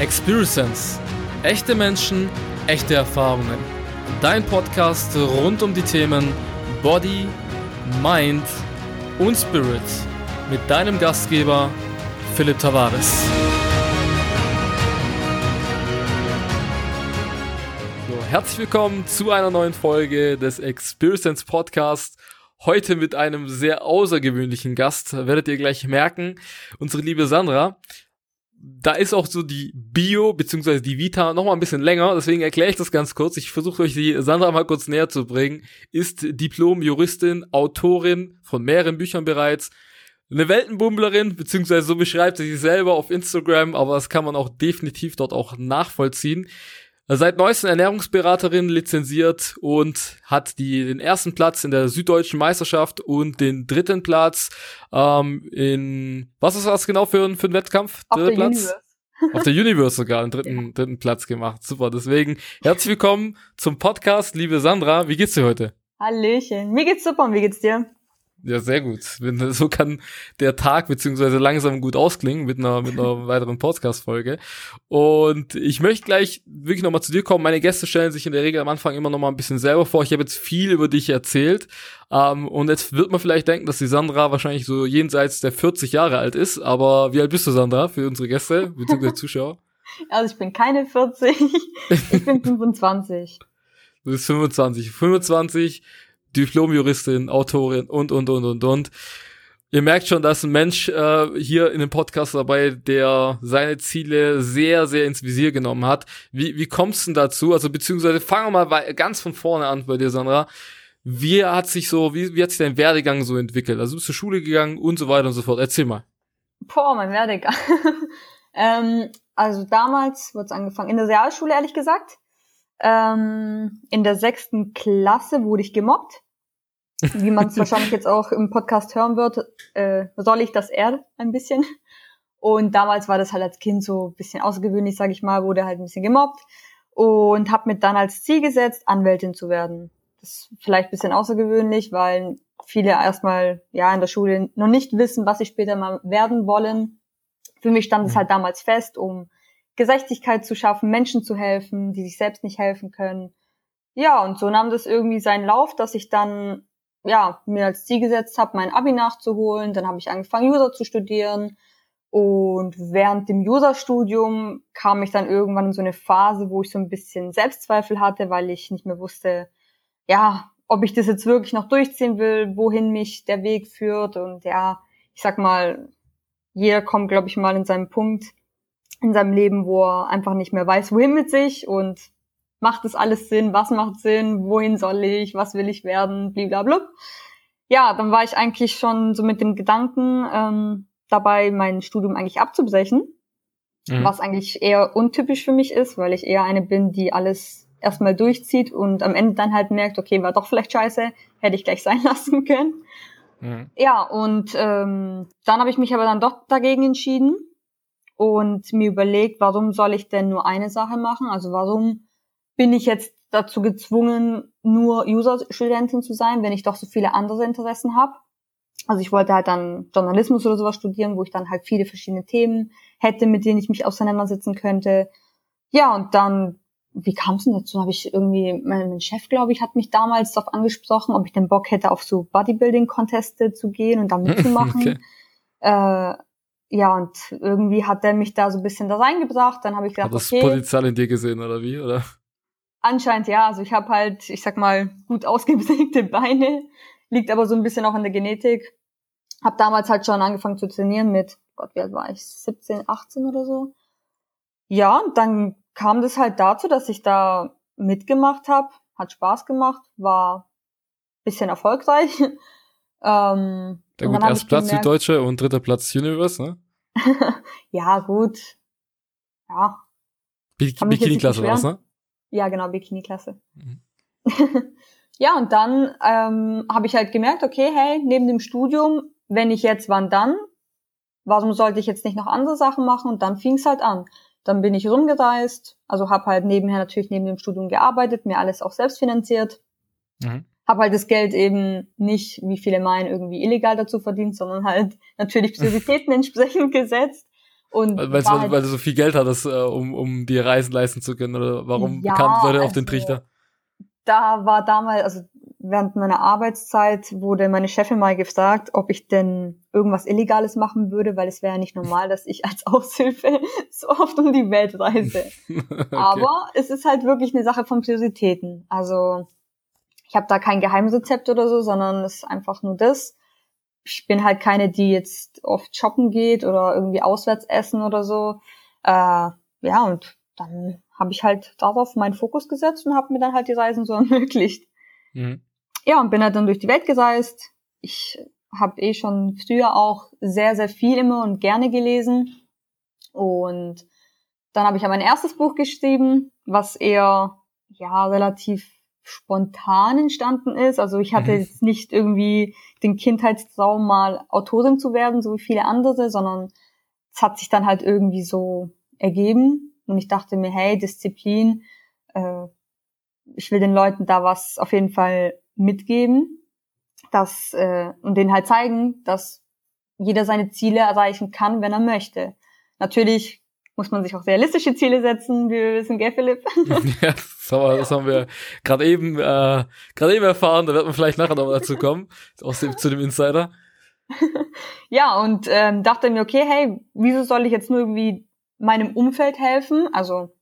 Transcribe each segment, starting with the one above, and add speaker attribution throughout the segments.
Speaker 1: Experience. Echte Menschen, echte Erfahrungen. Dein Podcast rund um die Themen Body, Mind und Spirit. Mit deinem Gastgeber Philipp Tavares. So, herzlich willkommen zu einer neuen Folge des Experience Podcast. Heute mit einem sehr außergewöhnlichen Gast, werdet ihr gleich merken. Unsere liebe Sandra da ist auch so die Bio beziehungsweise die Vita noch mal ein bisschen länger, deswegen erkläre ich das ganz kurz. Ich versuche euch die Sandra mal kurz näher zu bringen. Ist Diplom-Juristin, Autorin von mehreren Büchern bereits, eine Weltenbummlerin, beziehungsweise so beschreibt sie sich selber auf Instagram, aber das kann man auch definitiv dort auch nachvollziehen. Seit neuestem Ernährungsberaterin lizenziert und hat die, den ersten Platz in der süddeutschen Meisterschaft und den dritten Platz ähm, in, was ist das genau für, für ein Wettkampf?
Speaker 2: Auf
Speaker 1: Dritter
Speaker 2: der
Speaker 1: Platz?
Speaker 2: Universe.
Speaker 1: Auf der Universe sogar, den dritten,
Speaker 2: Ja.
Speaker 1: dritten Platz gemacht. Super, deswegen herzlich willkommen zum Podcast, liebe Sandra. Wie geht's dir heute?
Speaker 2: Hallöchen. Mir geht's super und wie geht's dir?
Speaker 1: Ja, sehr gut. So kann der Tag beziehungsweise langsam gut ausklingen mit einer, mit einer weiteren Podcast-Folge. Und ich möchte gleich wirklich nochmal zu dir kommen. Meine Gäste stellen sich in der Regel am Anfang immer nochmal ein bisschen selber vor. Ich habe jetzt viel über dich erzählt. Ähm, und jetzt wird man vielleicht denken, dass die Sandra wahrscheinlich so jenseits der 40 Jahre alt ist. Aber wie alt bist du, Sandra, für unsere Gäste beziehungsweise Zuschauer?
Speaker 2: Also ich bin keine 40, ich bin 25.
Speaker 1: Du bist 25. 25, Diplom-Juristin, Autorin und, und, und, und, und. Ihr merkt schon, da ist ein Mensch äh, hier in dem Podcast dabei, der seine Ziele sehr, sehr ins Visier genommen hat. Wie, wie kommst du denn dazu? Also beziehungsweise fangen wir mal wei- ganz von vorne an bei dir, Sandra. Wie hat sich so, wie, wie hat sich dein Werdegang so entwickelt? Also du bist zur Schule gegangen und so weiter und so fort. Erzähl mal.
Speaker 2: Boah, mein Werdegang. ähm, also damals wurde es angefangen, in der Realschule ehrlich gesagt. Ähm, in der sechsten Klasse wurde ich gemobbt. Wie man es wahrscheinlich jetzt auch im Podcast hören wird, äh, soll ich das eher ein bisschen. Und damals war das halt als Kind so ein bisschen außergewöhnlich, sage ich mal, wurde halt ein bisschen gemobbt und habe mir dann als Ziel gesetzt, Anwältin zu werden. Das ist vielleicht ein bisschen außergewöhnlich, weil viele erstmal ja in der Schule noch nicht wissen, was sie später mal werden wollen. Für mich stand es
Speaker 1: Mhm.
Speaker 2: halt damals fest, um Gerechtigkeit zu schaffen, Menschen zu helfen, die sich selbst nicht helfen können. Ja, und so nahm das irgendwie seinen Lauf, dass ich dann ja mir als Ziel gesetzt habe, mein Abi nachzuholen. Dann habe ich angefangen, User zu studieren. Und während dem User-Studium kam ich dann irgendwann in so eine Phase, wo ich so ein bisschen Selbstzweifel hatte, weil ich nicht mehr wusste, ja, ob ich das jetzt wirklich noch durchziehen will, wohin mich der Weg führt. Und ja, ich sag mal, jeder kommt, glaube ich, mal in seinem Punkt in seinem Leben, wo er einfach nicht mehr weiß, wohin mit sich und macht es alles Sinn, was macht Sinn, wohin soll ich, was will ich werden, blablabla. Ja, dann war ich eigentlich schon so mit dem Gedanken ähm, dabei, mein Studium eigentlich abzubrechen,
Speaker 1: Mhm.
Speaker 2: was eigentlich eher untypisch für mich ist, weil ich eher eine bin, die alles erstmal durchzieht und am Ende dann halt merkt, okay, war doch vielleicht scheiße, hätte ich gleich sein lassen können.
Speaker 1: Mhm.
Speaker 2: Ja, und ähm, dann habe ich mich aber dann doch dagegen entschieden und mir überlegt, warum soll ich denn nur eine Sache machen? Also warum bin ich jetzt dazu gezwungen, nur User-Studentin zu sein, wenn ich doch so viele andere Interessen habe? Also ich wollte halt dann Journalismus oder sowas studieren, wo ich dann halt viele verschiedene Themen hätte, mit denen ich mich auseinandersetzen könnte. Ja, und dann, wie kam es denn dazu? Habe ich irgendwie, mein, Chef, glaube ich, hat mich damals darauf angesprochen, ob ich den Bock hätte, auf so Bodybuilding-Conteste zu gehen und da mitzumachen.
Speaker 1: Okay.
Speaker 2: Äh, ja, und irgendwie hat er mich da so ein bisschen da reingebracht. Dann habe ich
Speaker 1: Hat
Speaker 2: gedacht,
Speaker 1: das
Speaker 2: okay,
Speaker 1: Potenzial in dir gesehen, oder wie? Oder?
Speaker 2: anscheinend ja. Also ich habe halt, ich sag mal, gut ausgeprägte Beine. Liegt aber so ein bisschen auch in der Genetik. Hab damals halt schon angefangen zu trainieren mit, Gott, wie alt war ich? 17, 18 oder so. Ja, und dann kam das halt dazu, dass ich da mitgemacht habe. Hat Spaß gemacht, war bisschen erfolgreich. ähm,
Speaker 1: Ja gut, erst Platz
Speaker 2: gemerkt-
Speaker 1: Süddeutsche und dritter Platz Universe, ne?
Speaker 2: ja, gut. Ja,
Speaker 1: Bi-
Speaker 2: Kann mich jetzt nicht
Speaker 1: Bikini-Klasse war ne?
Speaker 2: Ja, genau, Bikini-Klasse.
Speaker 1: Mhm.
Speaker 2: ja, und dann ähm, habe ich halt gemerkt, okay, hey, neben dem Studium, wenn ich jetzt, wann dann? Warum sollte ich jetzt nicht noch andere Sachen machen? Und dann fing es halt an. Dann bin ich rumgereist, also habe halt nebenher natürlich neben dem Studium gearbeitet, mir alles auch selbst finanziert.
Speaker 1: Mhm.
Speaker 2: Habe halt das Geld eben nicht, wie viele meinen, irgendwie illegal dazu verdient, sondern halt natürlich Prioritäten entsprechend gesetzt.
Speaker 1: Und weil, halt, weil du so viel Geld hattest, äh, um, um die Reisen leisten zu können, oder warum ja, kam Leute also, auf den also Trichter?
Speaker 2: Da war damals, also während meiner Arbeitszeit wurde meine Chefin mal gefragt, ob ich denn irgendwas Illegales machen würde, weil es wäre ja nicht normal, dass ich als Aushilfe so oft um die Welt reise. okay. Aber es ist halt wirklich eine Sache von Prioritäten. Also ich habe da kein Geheimrezept oder so, sondern es ist einfach nur das. Ich bin halt keine, die jetzt oft shoppen geht oder irgendwie auswärts essen oder so. Äh, ja, und dann habe ich halt darauf meinen Fokus gesetzt und habe mir dann halt die Reisen so ermöglicht. Mhm ja, und bin halt dann durch die Welt gereist. Ich habe eh schon früher auch sehr, sehr viel immer und gerne gelesen. Und dann habe ich ja mein erstes Buch geschrieben, was eher ja relativ spontan entstanden ist. Also ich hatte mhm. jetzt nicht irgendwie den Kindheitstraum, mal Autorin zu werden, so wie viele andere, sondern es hat sich dann halt irgendwie so ergeben. Und ich dachte mir, hey, Disziplin, äh, ich will den Leuten da was auf jeden Fall mitgeben, dass äh, und denen halt zeigen, dass jeder seine Ziele erreichen kann, wenn er möchte. Natürlich muss man sich auch realistische Ziele setzen, wie wir wissen, gell, Philipp?
Speaker 1: ja, das haben wir, das haben wir gerade eben, äh, gerade eben erfahren, da wird man vielleicht nachher noch dazu kommen, aus dem, zu dem Insider.
Speaker 2: ja, und ähm, dachte mir, okay, hey, wieso soll ich jetzt nur irgendwie meinem Umfeld helfen? Also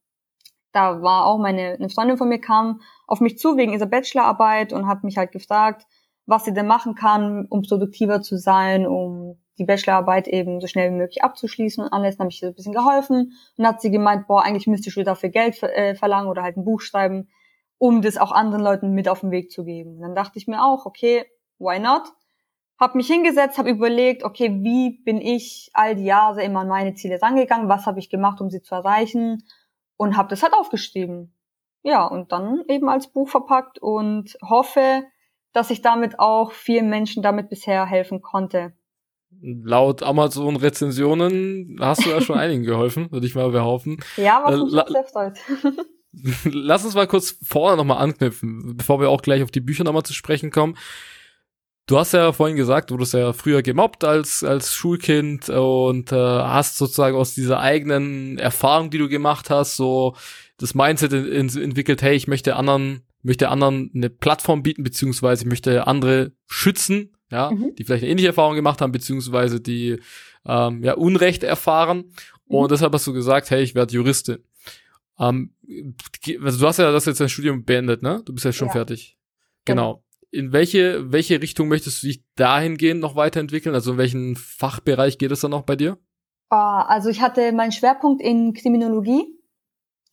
Speaker 2: da war auch meine eine Freundin von mir kam auf mich zu wegen ihrer Bachelorarbeit und hat mich halt gefragt, was sie denn machen kann, um produktiver zu sein, um die Bachelorarbeit eben so schnell wie möglich abzuschließen und. Dann habe ich ihr ein bisschen geholfen und hat sie gemeint, boah, eigentlich müsste ich dafür Geld äh, verlangen oder halt ein Buch schreiben, um das auch anderen Leuten mit auf den Weg zu geben. Und dann dachte ich mir auch, okay, why not? Hab mich hingesetzt, habe überlegt, okay, wie bin ich all die Jahre immer an meine Ziele rangegangen, was habe ich gemacht, um sie zu erreichen und habe das halt aufgeschrieben. Ja, und dann eben als Buch verpackt und hoffe, dass ich damit auch vielen Menschen damit bisher helfen konnte.
Speaker 1: Laut Amazon-Rezensionen hast du ja schon einigen geholfen, würde ich mal behaupten.
Speaker 2: Ja, was mich äh, selbst.
Speaker 1: Lass uns mal kurz vorne nochmal anknüpfen, bevor wir auch gleich auf die Bücher nochmal zu sprechen kommen. Du hast ja vorhin gesagt, du wurdest ja früher gemobbt als, als Schulkind und äh, hast sozusagen aus dieser eigenen Erfahrung, die du gemacht hast, so das Mindset in, in, entwickelt, hey, ich möchte anderen, möchte anderen eine Plattform bieten, beziehungsweise ich möchte andere schützen, ja, mhm. die vielleicht eine ähnliche Erfahrung gemacht haben, beziehungsweise die ähm, ja Unrecht erfahren. Mhm. Und deshalb hast du gesagt, hey, ich werde Juristin. Ähm, also du hast ja das jetzt dein Studium beendet, ne? Du bist ja schon ja. fertig. Genau. genau in welche, welche Richtung möchtest du dich dahingehend noch weiterentwickeln? Also in welchen Fachbereich geht es dann noch bei dir?
Speaker 2: Ah, also ich hatte meinen Schwerpunkt in Kriminologie.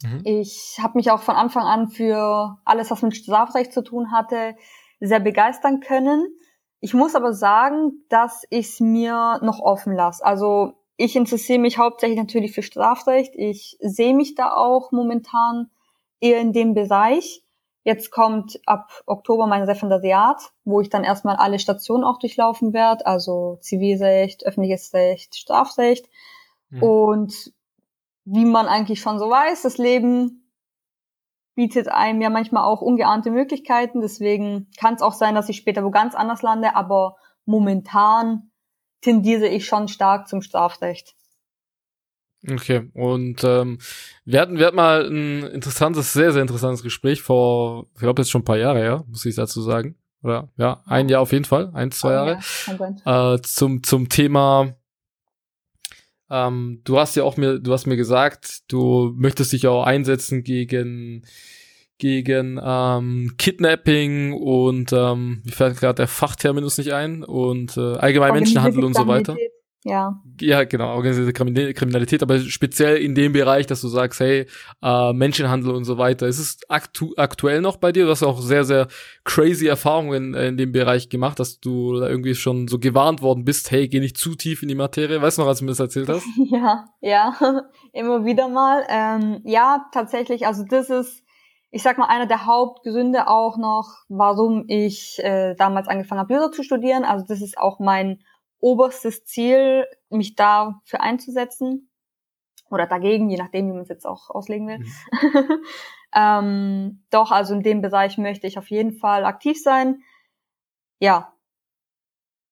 Speaker 2: Mhm. Ich habe mich auch von Anfang an für alles, was mit Strafrecht zu tun hatte, sehr begeistern können. Ich muss aber sagen, dass ich es mir noch offen lasse. Also ich interessiere mich hauptsächlich natürlich für Strafrecht. Ich sehe mich da auch momentan eher in dem Bereich. Jetzt kommt ab Oktober mein Referendariat, wo ich dann erstmal alle Stationen auch durchlaufen werde, also Zivilrecht, öffentliches Recht, Strafrecht. Mhm. Und wie man eigentlich schon so weiß, das Leben bietet einem ja manchmal auch ungeahnte Möglichkeiten. Deswegen kann es auch sein, dass ich später wo ganz anders lande, aber momentan tendiere ich schon stark zum Strafrecht.
Speaker 1: Okay, und ähm, wir, hatten, wir hatten mal ein interessantes, sehr, sehr interessantes Gespräch vor, ich glaube jetzt schon ein paar Jahre, ja, muss ich dazu sagen. Oder ja, ein Jahr auf jeden Fall, ein, zwei Jahre. Ja, äh, zum, zum Thema, ähm, du hast ja auch mir, du hast mir gesagt, du möchtest dich auch einsetzen gegen gegen ähm, Kidnapping und ähm, mir fällt gerade der Fachterminus nicht ein und äh, allgemein Menschenhandel und so weiter.
Speaker 2: Ja.
Speaker 1: Ja, genau, organisierte Kriminalität, aber speziell in dem Bereich, dass du sagst, hey, äh, Menschenhandel und so weiter. Ist es aktu aktuell noch bei dir? Du hast auch sehr, sehr crazy Erfahrungen in, in dem Bereich gemacht, dass du da irgendwie schon so gewarnt worden bist, hey, geh nicht zu tief in die Materie. Weißt du noch, als du mir das erzählt hast?
Speaker 2: Ja, ja, immer wieder mal. Ähm, ja, tatsächlich, also das ist, ich sag mal, einer der Hauptgründe auch noch, warum ich äh, damals angefangen habe, Jura zu studieren. Also das ist auch mein oberstes Ziel, mich dafür einzusetzen oder dagegen, je nachdem, wie man es jetzt auch auslegen will. Mhm. ähm, doch, also in dem Bereich möchte ich auf jeden Fall aktiv sein. Ja,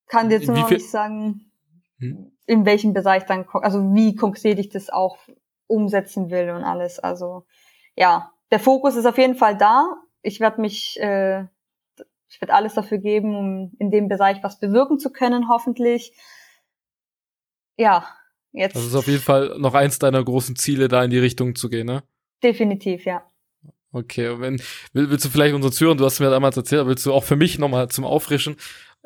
Speaker 2: kann jetzt nur noch nicht sagen, hm. in welchem Bereich dann, also wie konkret ich das auch umsetzen will und alles. Also ja, der Fokus ist auf jeden Fall da. Ich werde mich, äh, ich werde alles dafür geben, um in dem Bereich was bewirken zu können, hoffentlich. Ja, jetzt.
Speaker 1: Das ist auf jeden Fall noch eins deiner großen Ziele, da in die Richtung zu gehen, ne?
Speaker 2: Definitiv, ja.
Speaker 1: Okay, wenn, willst du vielleicht unsere Zuhörer, du hast mir damals erzählt, willst du auch für mich nochmal zum Auffrischen,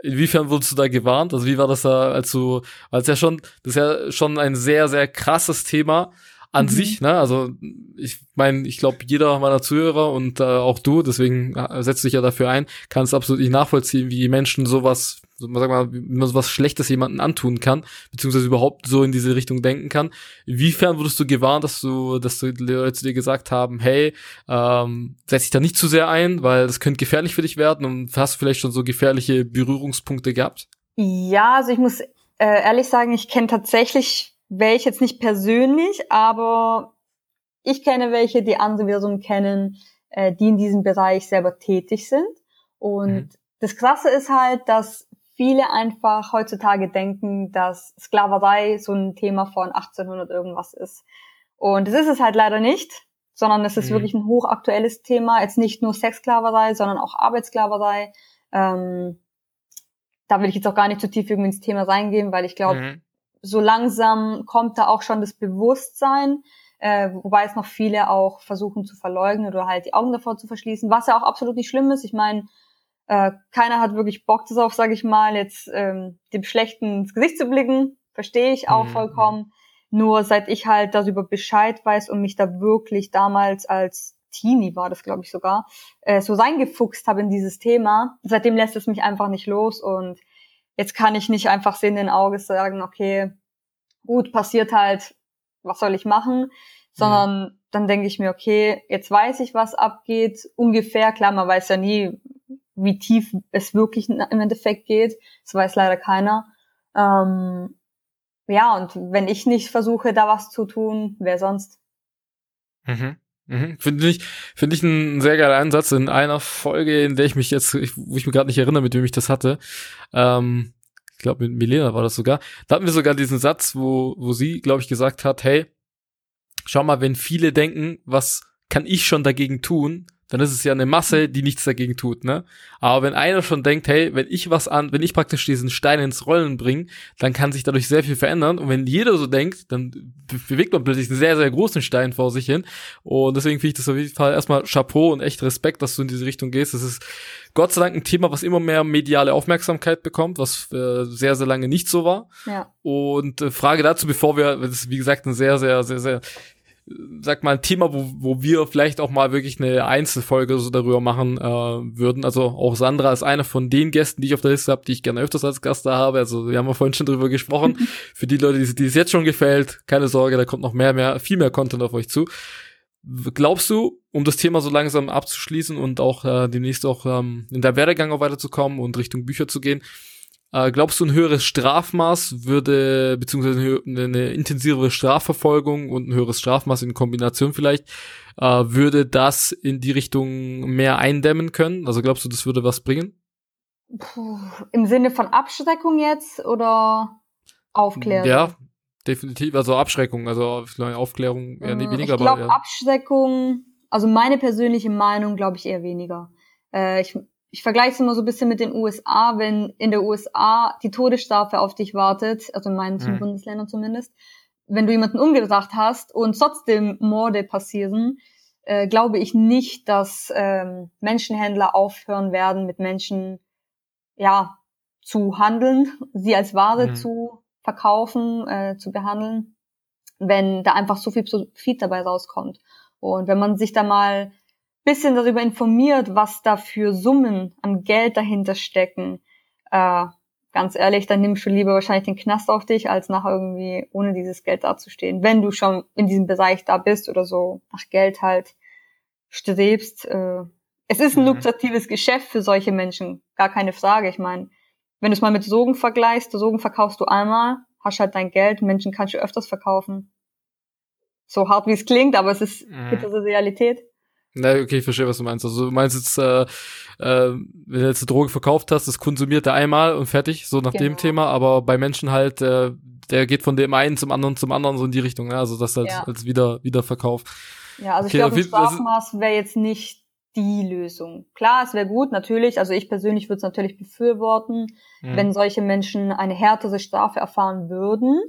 Speaker 1: inwiefern wurdest du da gewarnt? Also wie war das da, als du, weil es ja schon, das ist ja schon ein sehr, sehr krasses Thema an mhm. sich, ne? Also ich meine, ich glaube, jeder meiner Zuhörer und äh, auch du, deswegen äh, setzt dich ja dafür ein, kann es absolut nicht nachvollziehen, wie Menschen sowas, sag mal, wie man sowas Schlechtes jemanden antun kann, beziehungsweise überhaupt so in diese Richtung denken kann. Inwiefern wurdest du gewarnt, dass du, dass du Leute dir gesagt haben, hey, ähm, setz dich da nicht zu sehr ein, weil das könnte gefährlich für dich werden und hast du vielleicht schon so gefährliche Berührungspunkte gehabt?
Speaker 2: Ja, also ich muss äh, ehrlich sagen, ich kenne tatsächlich welche jetzt nicht persönlich, aber ich kenne welche, die andere wiederum kennen, äh, die in diesem Bereich selber tätig sind. Und mhm. das Krasse ist halt, dass viele einfach heutzutage denken, dass Sklaverei so ein Thema von 1800 irgendwas ist. Und das ist es halt leider nicht, sondern es ist mhm. wirklich ein hochaktuelles Thema. Jetzt nicht nur Sexsklaverei, sondern auch Arbeitssklaverei. Ähm, da will ich jetzt auch gar nicht zu tief irgendwie ins Thema reingehen, weil ich glaube, mhm so langsam kommt da auch schon das Bewusstsein, äh, wobei es noch viele auch versuchen zu verleugnen oder halt die Augen davor zu verschließen, was ja auch absolut nicht schlimm ist. Ich meine, äh, keiner hat wirklich Bock darauf, sage ich mal, jetzt ähm, dem Schlechten ins Gesicht zu blicken. Verstehe ich auch mhm. vollkommen. Nur seit ich halt darüber Bescheid weiß und mich da wirklich damals als Teenie war das, glaube ich, sogar, äh, so reingefuchst habe in dieses Thema, seitdem lässt es mich einfach nicht los und Jetzt kann ich nicht einfach Sinn in Auge sagen, okay, gut, passiert halt, was soll ich machen? Sondern mhm. dann denke ich mir, okay, jetzt weiß ich, was abgeht, ungefähr, klar, man weiß ja nie, wie tief es wirklich im Endeffekt geht. Das weiß leider keiner. Ähm, ja, und wenn ich nicht versuche, da was zu tun, wer sonst?
Speaker 1: Mhm. Mhm. Finde ich, finde ich einen sehr geiler Einsatz in einer Folge, in der ich mich jetzt, wo ich mir gerade nicht erinnere, mit wem ich das hatte. Ähm, ich glaube, mit Milena war das sogar. Da hatten wir sogar diesen Satz, wo, wo sie, glaube ich, gesagt hat, hey, schau mal, wenn viele denken, was kann ich schon dagegen tun, dann ist es ja eine Masse, die nichts dagegen tut, ne? Aber wenn einer schon denkt, hey, wenn ich was an, wenn ich praktisch diesen Stein ins Rollen bringe, dann kann sich dadurch sehr viel verändern. Und wenn jeder so denkt, dann bewegt man plötzlich einen sehr, sehr großen Stein vor sich hin. Und deswegen finde ich das auf jeden Fall erstmal Chapeau und echt Respekt, dass du in diese Richtung gehst. Das ist Gott sei Dank ein Thema, was immer mehr mediale Aufmerksamkeit bekommt, was äh, sehr, sehr lange nicht so war.
Speaker 2: Ja.
Speaker 1: Und äh, Frage dazu, bevor wir, das ist wie gesagt ein sehr, sehr, sehr, sehr sag mal, ein Thema, wo, wo wir vielleicht auch mal wirklich eine Einzelfolge so darüber machen äh, würden. Also auch Sandra ist eine von den Gästen, die ich auf der Liste habe, die ich gerne öfters als Gast da habe. Also wir haben ja vorhin schon drüber gesprochen. Für die Leute, die, die es jetzt schon gefällt, keine Sorge, da kommt noch mehr, mehr, viel mehr Content auf euch zu. Glaubst du, um das Thema so langsam abzuschließen und auch äh, demnächst auch ähm, in der Werdegang auch weiterzukommen und Richtung Bücher zu gehen, äh, glaubst du, ein höheres Strafmaß würde, beziehungsweise eine intensivere Strafverfolgung und ein höheres Strafmaß in Kombination vielleicht, äh, würde das in die Richtung mehr eindämmen können? Also glaubst du, das würde was bringen?
Speaker 2: Puh, Im Sinne von Abschreckung jetzt oder Aufklärung?
Speaker 1: Ja, definitiv. Also Abschreckung, also Aufklärung eher
Speaker 2: äh,
Speaker 1: weniger.
Speaker 2: Ich glaube ja. Abschreckung, also meine persönliche Meinung glaube ich eher weniger. Äh, ich ich vergleiche es immer so ein bisschen mit den USA, wenn in der USA die Todesstrafe auf dich wartet, also in manchen mhm. Bundesländern zumindest, wenn du jemanden umgebracht hast und trotzdem Morde passieren, äh, glaube ich nicht, dass ähm, Menschenhändler aufhören werden, mit Menschen ja zu handeln, sie als Ware mhm. zu verkaufen, äh, zu behandeln, wenn da einfach so viel Profit dabei rauskommt. Und wenn man sich da mal bisschen darüber informiert, was da für Summen an Geld dahinter stecken, äh, ganz ehrlich, dann nimmst du lieber wahrscheinlich den Knast auf dich, als nach irgendwie ohne dieses Geld dazustehen. Wenn du schon in diesem Bereich da bist oder so nach Geld halt strebst. Äh, es ist ein mhm. lukratives Geschäft für solche Menschen, gar keine Frage. Ich meine, wenn du es mal mit Sogen vergleichst, Sogen verkaufst du einmal, hast halt dein Geld, Menschen kannst du öfters verkaufen. So hart wie es klingt, aber es ist mhm. bittere Realität.
Speaker 1: Na, okay, ich verstehe, was du meinst. Also du meinst jetzt, äh, äh, wenn du jetzt eine Droge verkauft hast, das konsumiert er einmal und fertig, so nach genau. dem Thema, aber bei Menschen halt, äh, der geht von dem einen zum anderen zum anderen so in die Richtung, ne? also das als, ja. als wieder Wiederverkauf.
Speaker 2: Ja, also okay, ich glaube, Strafmaß wäre jetzt nicht die Lösung. Klar, es wäre gut, natürlich. Also ich persönlich würde es natürlich befürworten, mhm. wenn solche Menschen eine härtere Strafe erfahren würden.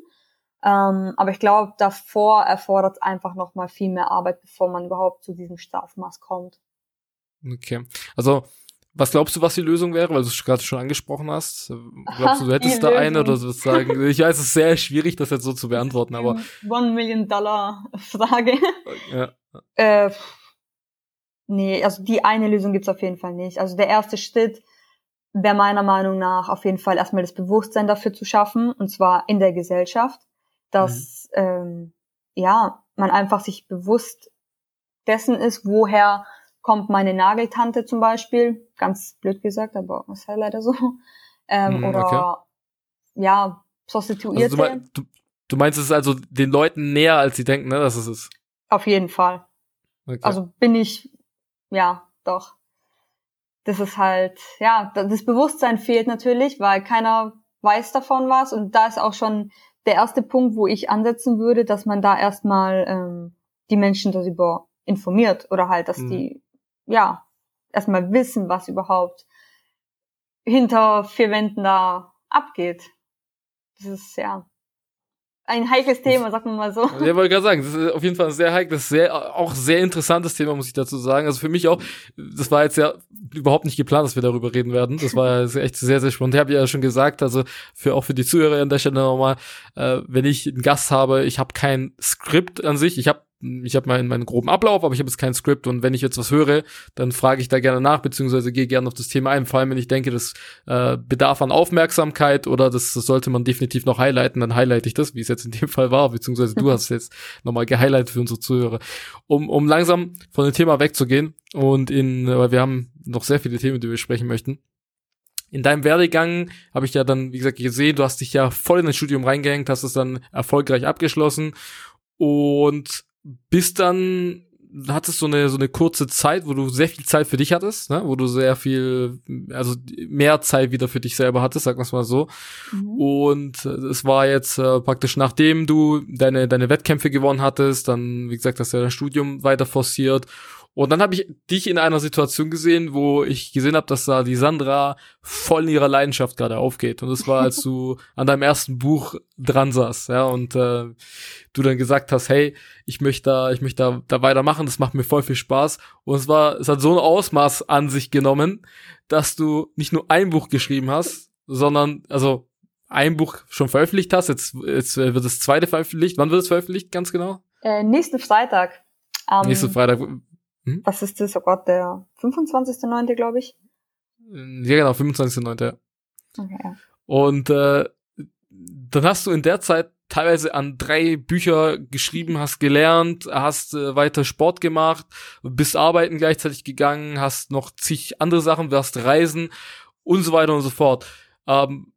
Speaker 2: Ähm, aber ich glaube, davor erfordert es einfach noch mal viel mehr Arbeit, bevor man überhaupt zu diesem Strafmaß kommt.
Speaker 1: Okay. Also, was glaubst du, was die Lösung wäre, weil du es gerade schon angesprochen hast? Glaubst du, du hättest da eine oder so sagen? Ich weiß, es ist sehr schwierig, das jetzt so zu beantworten, aber.
Speaker 2: One Million Dollar Frage. Ja. Äh, nee, also die eine Lösung gibt's auf jeden Fall nicht. Also der erste Schritt wäre meiner Meinung nach auf jeden Fall erstmal das Bewusstsein dafür zu schaffen, und zwar in der Gesellschaft dass mhm. ähm, ja man einfach sich bewusst dessen ist, woher kommt meine Nageltante zum Beispiel, ganz blöd gesagt, aber ist ja leider so, ähm, mhm, oder okay. ja Prostituierte. Also
Speaker 1: du, du, meinst es ist also den Leuten näher, als sie denken, ne, dass es ist?
Speaker 2: Auf jeden Fall. Okay. Also bin ich, ja, doch. Das ist halt, ja, das Bewusstsein fehlt natürlich, weil keiner weiß davon was und da ist auch schon der erste Punkt, wo ich ansetzen würde, dass man da erstmal ähm, die Menschen darüber informiert oder halt, dass mhm. die ja erstmal wissen, was überhaupt hinter vier Wänden da abgeht. Das ist ja ein heikles Thema, sagen wir mal so.
Speaker 1: Ja, wollte gerade sagen, das ist auf jeden Fall ein sehr heikles, sehr, auch sehr interessantes Thema, muss ich dazu sagen. Also für mich auch, das war jetzt ja überhaupt nicht geplant, dass wir darüber reden werden. Das war ja echt sehr, sehr spannend. Ich habe ja schon gesagt, also für auch für die Zuhörer an der Stelle nochmal, äh, wenn ich einen Gast habe, ich habe kein Skript an sich, ich habe ich habe meinen, meinen groben Ablauf, aber ich habe jetzt kein Skript und wenn ich jetzt was höre, dann frage ich da gerne nach, beziehungsweise gehe gerne auf das Thema ein. Vor allem, wenn ich denke, das äh, bedarf an Aufmerksamkeit oder das, das sollte man definitiv noch highlighten, dann highlighte ich das, wie es jetzt in dem Fall war, beziehungsweise du hast es jetzt nochmal gehighlightet für unsere Zuhörer. Um, um langsam von dem Thema wegzugehen und in, weil wir haben noch sehr viele Themen, die wir sprechen möchten. In deinem Werdegang habe ich ja dann, wie gesagt, gesehen, du hast dich ja voll in das Studium reingehängt, hast es dann erfolgreich abgeschlossen und bis dann hattest du eine so eine kurze Zeit, wo du sehr viel Zeit für dich hattest, ne? wo du sehr viel, also mehr Zeit wieder für dich selber hattest, sag wir mal so. Mhm. Und es war jetzt äh, praktisch nachdem du deine deine Wettkämpfe gewonnen hattest, dann wie gesagt, hast du ja dein Studium weiter forciert und dann habe ich dich in einer Situation gesehen, wo ich gesehen habe, dass da die Sandra voll in ihrer Leidenschaft gerade aufgeht. Und das war, als du an deinem ersten Buch dran saß, ja, und äh, du dann gesagt hast, hey, ich möchte da, ich möchte da, da weitermachen, das macht mir voll viel Spaß. Und es war, es hat so ein Ausmaß an sich genommen, dass du nicht nur ein Buch geschrieben hast, sondern, also ein Buch schon veröffentlicht hast, jetzt, jetzt wird das zweite veröffentlicht. Wann wird es veröffentlicht, ganz genau?
Speaker 2: Äh, nächsten Freitag.
Speaker 1: Um, nächsten Freitag.
Speaker 2: Hm? Was ist das? Oh Gott, der 25.9., glaube ich.
Speaker 1: Ja, genau, 25.9. Ja. Okay, ja. Und äh, dann hast du in der Zeit teilweise an drei Bücher geschrieben, hast gelernt, hast äh, weiter Sport gemacht, bist arbeiten gleichzeitig gegangen, hast noch zig andere Sachen, wirst reisen und so weiter und so fort. Ähm,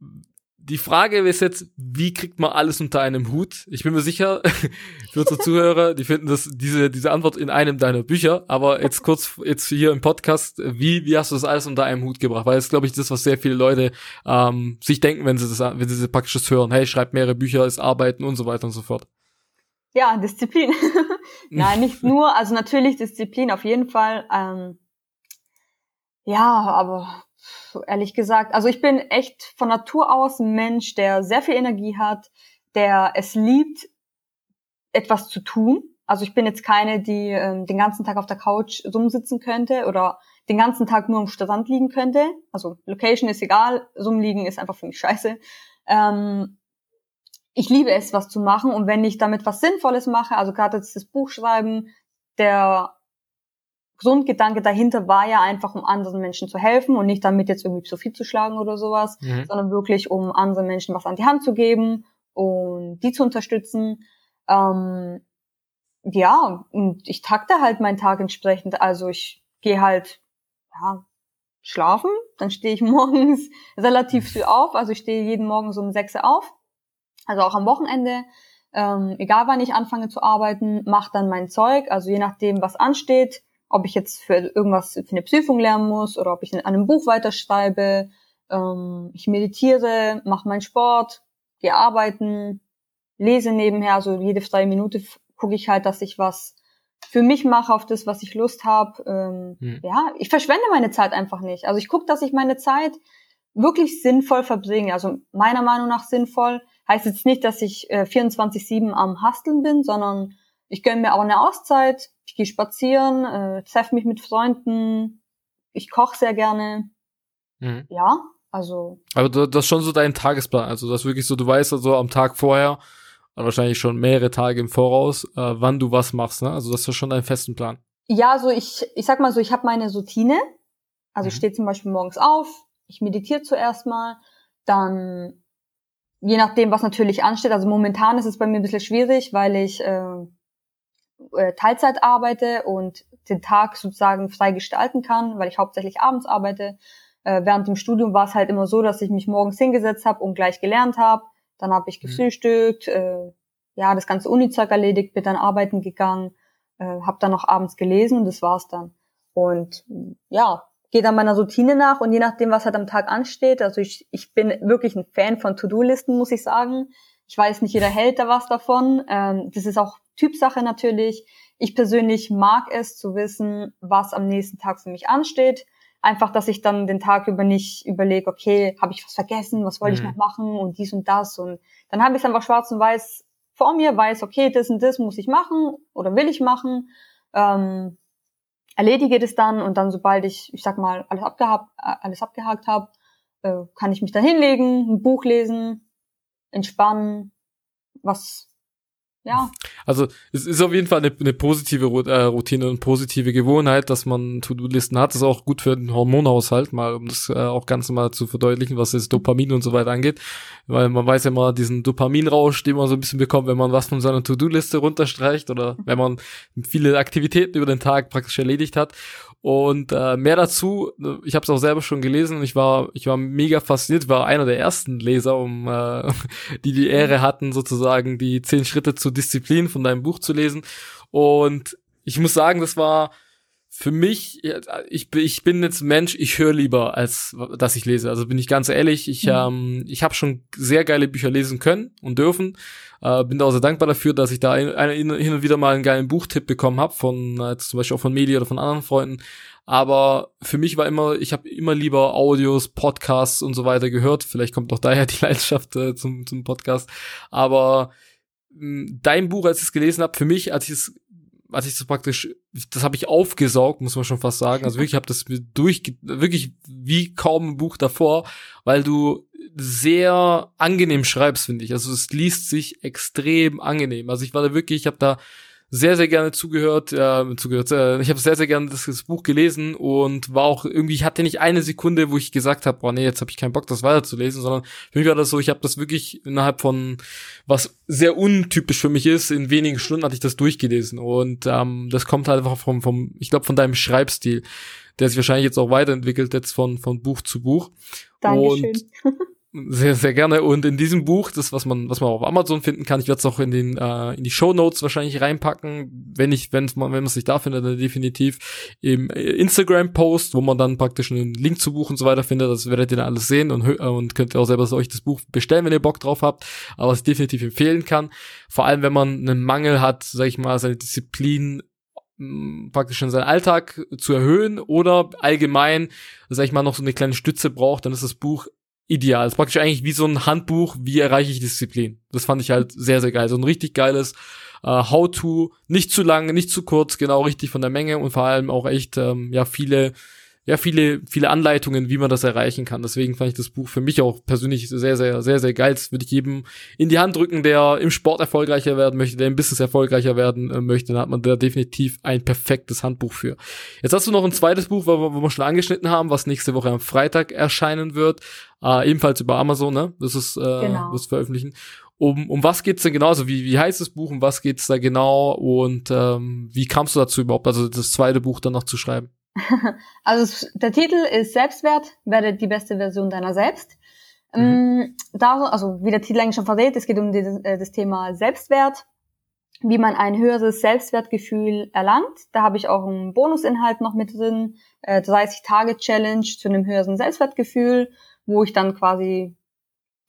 Speaker 1: die Frage ist jetzt, wie kriegt man alles unter einem Hut? Ich bin mir sicher, für unsere Zuhörer, die finden das, diese, diese Antwort in einem deiner Bücher, aber jetzt kurz, jetzt hier im Podcast, wie, wie hast du das alles unter einem Hut gebracht? Weil das glaube ich, das, was sehr viele Leute ähm, sich denken, wenn sie das, wenn sie das praktisch hören. Hey, schreib mehrere Bücher, ist arbeiten und so weiter und so fort.
Speaker 2: Ja, Disziplin. Nein, nicht nur, also natürlich Disziplin auf jeden Fall. Ähm, ja, aber ehrlich gesagt. Also ich bin echt von Natur aus ein Mensch, der sehr viel Energie hat, der es liebt, etwas zu tun. Also ich bin jetzt keine, die ähm, den ganzen Tag auf der Couch rumsitzen könnte oder den ganzen Tag nur am Strand liegen könnte. Also Location ist egal, rumliegen ist einfach für mich scheiße. Ähm, ich liebe es, was zu machen und wenn ich damit was Sinnvolles mache, also gerade jetzt das Buch schreiben, der Grundgedanke dahinter war ja einfach, um anderen Menschen zu helfen und nicht damit jetzt irgendwie Sophie zu schlagen oder sowas, mhm. sondern wirklich, um anderen Menschen was an die Hand zu geben und die zu unterstützen. Ähm, ja, und ich takte halt meinen Tag entsprechend. Also ich gehe halt, ja, schlafen, dann stehe ich morgens relativ früh auf, also ich stehe jeden Morgen so um sechs auf, also auch am Wochenende, ähm, egal wann ich anfange zu arbeiten, mache dann mein Zeug, also je nachdem, was ansteht, ob ich jetzt für irgendwas für eine Prüfung lernen muss oder ob ich in einem Buch weiterschreibe. Ähm, ich meditiere, mache meinen Sport, gehe arbeiten, lese nebenher, also jede freie Minute gucke ich halt, dass ich was für mich mache, auf das, was ich Lust habe. Ähm, hm. Ja, ich verschwende meine Zeit einfach nicht. Also ich gucke, dass ich meine Zeit wirklich sinnvoll verbringe. Also meiner Meinung nach sinnvoll. Heißt jetzt nicht, dass ich äh, 24-7 am Hasteln bin, sondern ich gönne mir auch eine Auszeit. Ich gehe spazieren, äh, treffe mich mit Freunden. Ich koche sehr gerne. Mhm. Ja, also.
Speaker 1: Aber das ist schon so dein Tagesplan. Also das ist wirklich so, du weißt also am Tag vorher, wahrscheinlich schon mehrere Tage im Voraus, äh, wann du was machst. Ne? Also das ist schon dein festen Plan.
Speaker 2: Ja, so ich, ich sag mal so, ich habe meine Routine. Also mhm. ich stehe zum Beispiel morgens auf, ich meditiere zuerst mal, dann je nachdem, was natürlich ansteht. Also momentan ist es bei mir ein bisschen schwierig, weil ich äh, äh, Teilzeit arbeite und den Tag sozusagen frei gestalten kann, weil ich hauptsächlich abends arbeite. Äh, während dem Studium war es halt immer so, dass ich mich morgens hingesetzt habe und gleich gelernt habe. Dann habe ich mhm. gefrühstückt, äh, ja, das ganze Uni-Zeug erledigt, bin dann arbeiten gegangen, äh, habe dann noch abends gelesen und das war's dann. Und ja, gehe dann meiner Routine nach und je nachdem, was halt am Tag ansteht, also ich, ich bin wirklich ein Fan von To-Do-Listen, muss ich sagen. Ich weiß, nicht jeder hält da was davon. Ähm, das ist auch Typsache natürlich. Ich persönlich mag es zu wissen, was am nächsten Tag für mich ansteht. Einfach, dass ich dann den Tag über nicht überlege, okay, habe ich was vergessen, was wollte mhm. ich noch machen und dies und das. Und dann habe ich es einfach schwarz und weiß vor mir, weiß, okay, das und das muss ich machen oder will ich machen. Ähm, erledige das dann und dann, sobald ich, ich sag mal, alles abgehakt, äh, alles abgehakt habe, äh, kann ich mich dann hinlegen, ein Buch lesen, entspannen, was ja.
Speaker 1: Also es ist auf jeden Fall eine, eine positive äh, Routine und positive Gewohnheit, dass man To-Do-Listen hat. Das ist auch gut für den Hormonhaushalt, mal um das äh, auch ganz mal zu verdeutlichen, was das Dopamin und so weiter angeht. Weil man weiß ja immer diesen Dopaminrausch, den man so ein bisschen bekommt, wenn man was von seiner To-Do-Liste runterstreicht oder wenn man viele Aktivitäten über den Tag praktisch erledigt hat. Und äh, mehr dazu, ich habe es auch selber schon gelesen und ich war, ich war mega fasziniert, war einer der ersten Leser, um äh, die die Ehre hatten, sozusagen die zehn Schritte zur Disziplin von deinem Buch zu lesen. Und ich muss sagen, das war für mich, ich, ich bin jetzt Mensch, ich höre lieber, als dass ich lese. Also bin ich ganz ehrlich, ich, mhm. ähm, ich habe schon sehr geile Bücher lesen können und dürfen. Äh, bin da auch sehr dankbar dafür, dass ich da ein, ein, hin und wieder mal einen geilen Buchtipp bekommen habe, von äh, zum Beispiel auch von Media oder von anderen Freunden. Aber für mich war immer, ich habe immer lieber Audios, Podcasts und so weiter gehört. Vielleicht kommt doch daher die Leidenschaft äh, zum, zum Podcast. Aber mh, dein Buch, als ich es gelesen habe, für mich, als ich es als ich so praktisch, das habe ich aufgesaugt, muss man schon fast sagen. Also wirklich, ich habe das durch, wirklich wie kaum ein Buch davor, weil du sehr angenehm schreibst, finde ich. Also es liest sich extrem angenehm. Also ich war da wirklich, ich habe da sehr, sehr gerne zugehört, äh, zugehört. Äh, ich habe sehr, sehr gerne das, das, Buch gelesen und war auch irgendwie, ich hatte nicht eine Sekunde, wo ich gesagt habe, boah, nee, jetzt habe ich keinen Bock, das weiterzulesen, sondern für mich war das so, ich habe das wirklich innerhalb von, was sehr untypisch für mich ist, in wenigen Stunden hatte ich das durchgelesen. Und ähm, das kommt halt einfach vom, vom ich glaube, von deinem Schreibstil, der sich wahrscheinlich jetzt auch weiterentwickelt, jetzt von, von Buch zu Buch.
Speaker 2: Dankeschön.
Speaker 1: Und Sehr, sehr gerne. Und in diesem Buch, das, was man, was man auf Amazon finden kann, ich werde es auch in den, äh, in die Show Notes wahrscheinlich reinpacken, wenn ich, wenn man, wenn man sich da findet, dann definitiv im Instagram-Post, wo man dann praktisch einen Link zu Buch und so weiter findet. Das werdet ihr dann alles sehen und, und könnt ihr auch selber euch das Buch bestellen, wenn ihr Bock drauf habt. Aber was ich definitiv empfehlen kann, vor allem wenn man einen Mangel hat, sag ich mal, seine Disziplin praktisch in seinen Alltag zu erhöhen oder allgemein, sag ich mal, noch so eine kleine Stütze braucht, dann ist das Buch ideal. Das ist praktisch eigentlich wie so ein Handbuch, wie erreiche ich Disziplin. Das fand ich halt sehr, sehr geil. So ein richtig geiles äh, How-to, nicht zu lang, nicht zu kurz, genau richtig von der Menge und vor allem auch echt ähm, ja viele ja viele viele Anleitungen, wie man das erreichen kann. Deswegen fand ich das Buch für mich auch persönlich sehr sehr sehr sehr geil. Das würde ich jedem in die Hand drücken, der im Sport erfolgreicher werden möchte, der im Business erfolgreicher werden äh, möchte. Dann hat man da definitiv ein perfektes Handbuch für. Jetzt hast du noch ein zweites Buch, wo, wo wir schon angeschnitten haben, was nächste Woche am Freitag erscheinen wird, äh, ebenfalls über Amazon. Ne, das ist äh, genau. das veröffentlichen. Um, um was geht's denn genau? Also wie, wie heißt das Buch? Um was geht's da genau? Und ähm, wie kamst du dazu überhaupt, also das zweite Buch dann noch zu schreiben?
Speaker 2: Also der Titel ist Selbstwert, werde die beste Version deiner selbst. Mhm. Mm, da, also wie der Titel eigentlich schon verrät, es geht um die, äh, das Thema Selbstwert. wie man ein höheres Selbstwertgefühl erlangt. Da habe ich auch einen Bonusinhalt noch mit drin, äh, 30 Tage Challenge zu einem höheren Selbstwertgefühl, wo ich dann quasi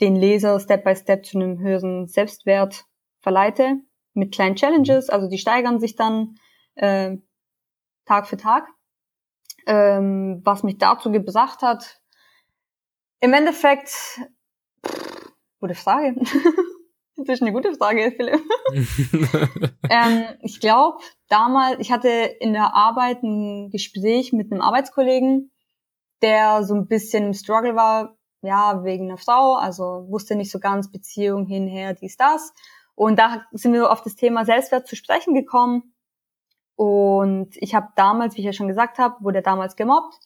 Speaker 2: den Leser Step by Step zu einem höheren Selbstwert verleite mit kleinen Challenges. Also die steigern sich dann äh, Tag für Tag. Ähm, was mich dazu gebracht hat, im Endeffekt, pff, gute Frage. Das ist eine gute Frage, Philipp. ähm, ich glaube, damals, ich hatte in der Arbeit ein Gespräch mit einem Arbeitskollegen, der so ein bisschen im Struggle war, ja, wegen einer Frau, also wusste nicht so ganz Beziehung hinher, dies, das. Und da sind wir auf das Thema Selbstwert zu sprechen gekommen. Und ich habe damals, wie ich ja schon gesagt habe, wurde damals gemobbt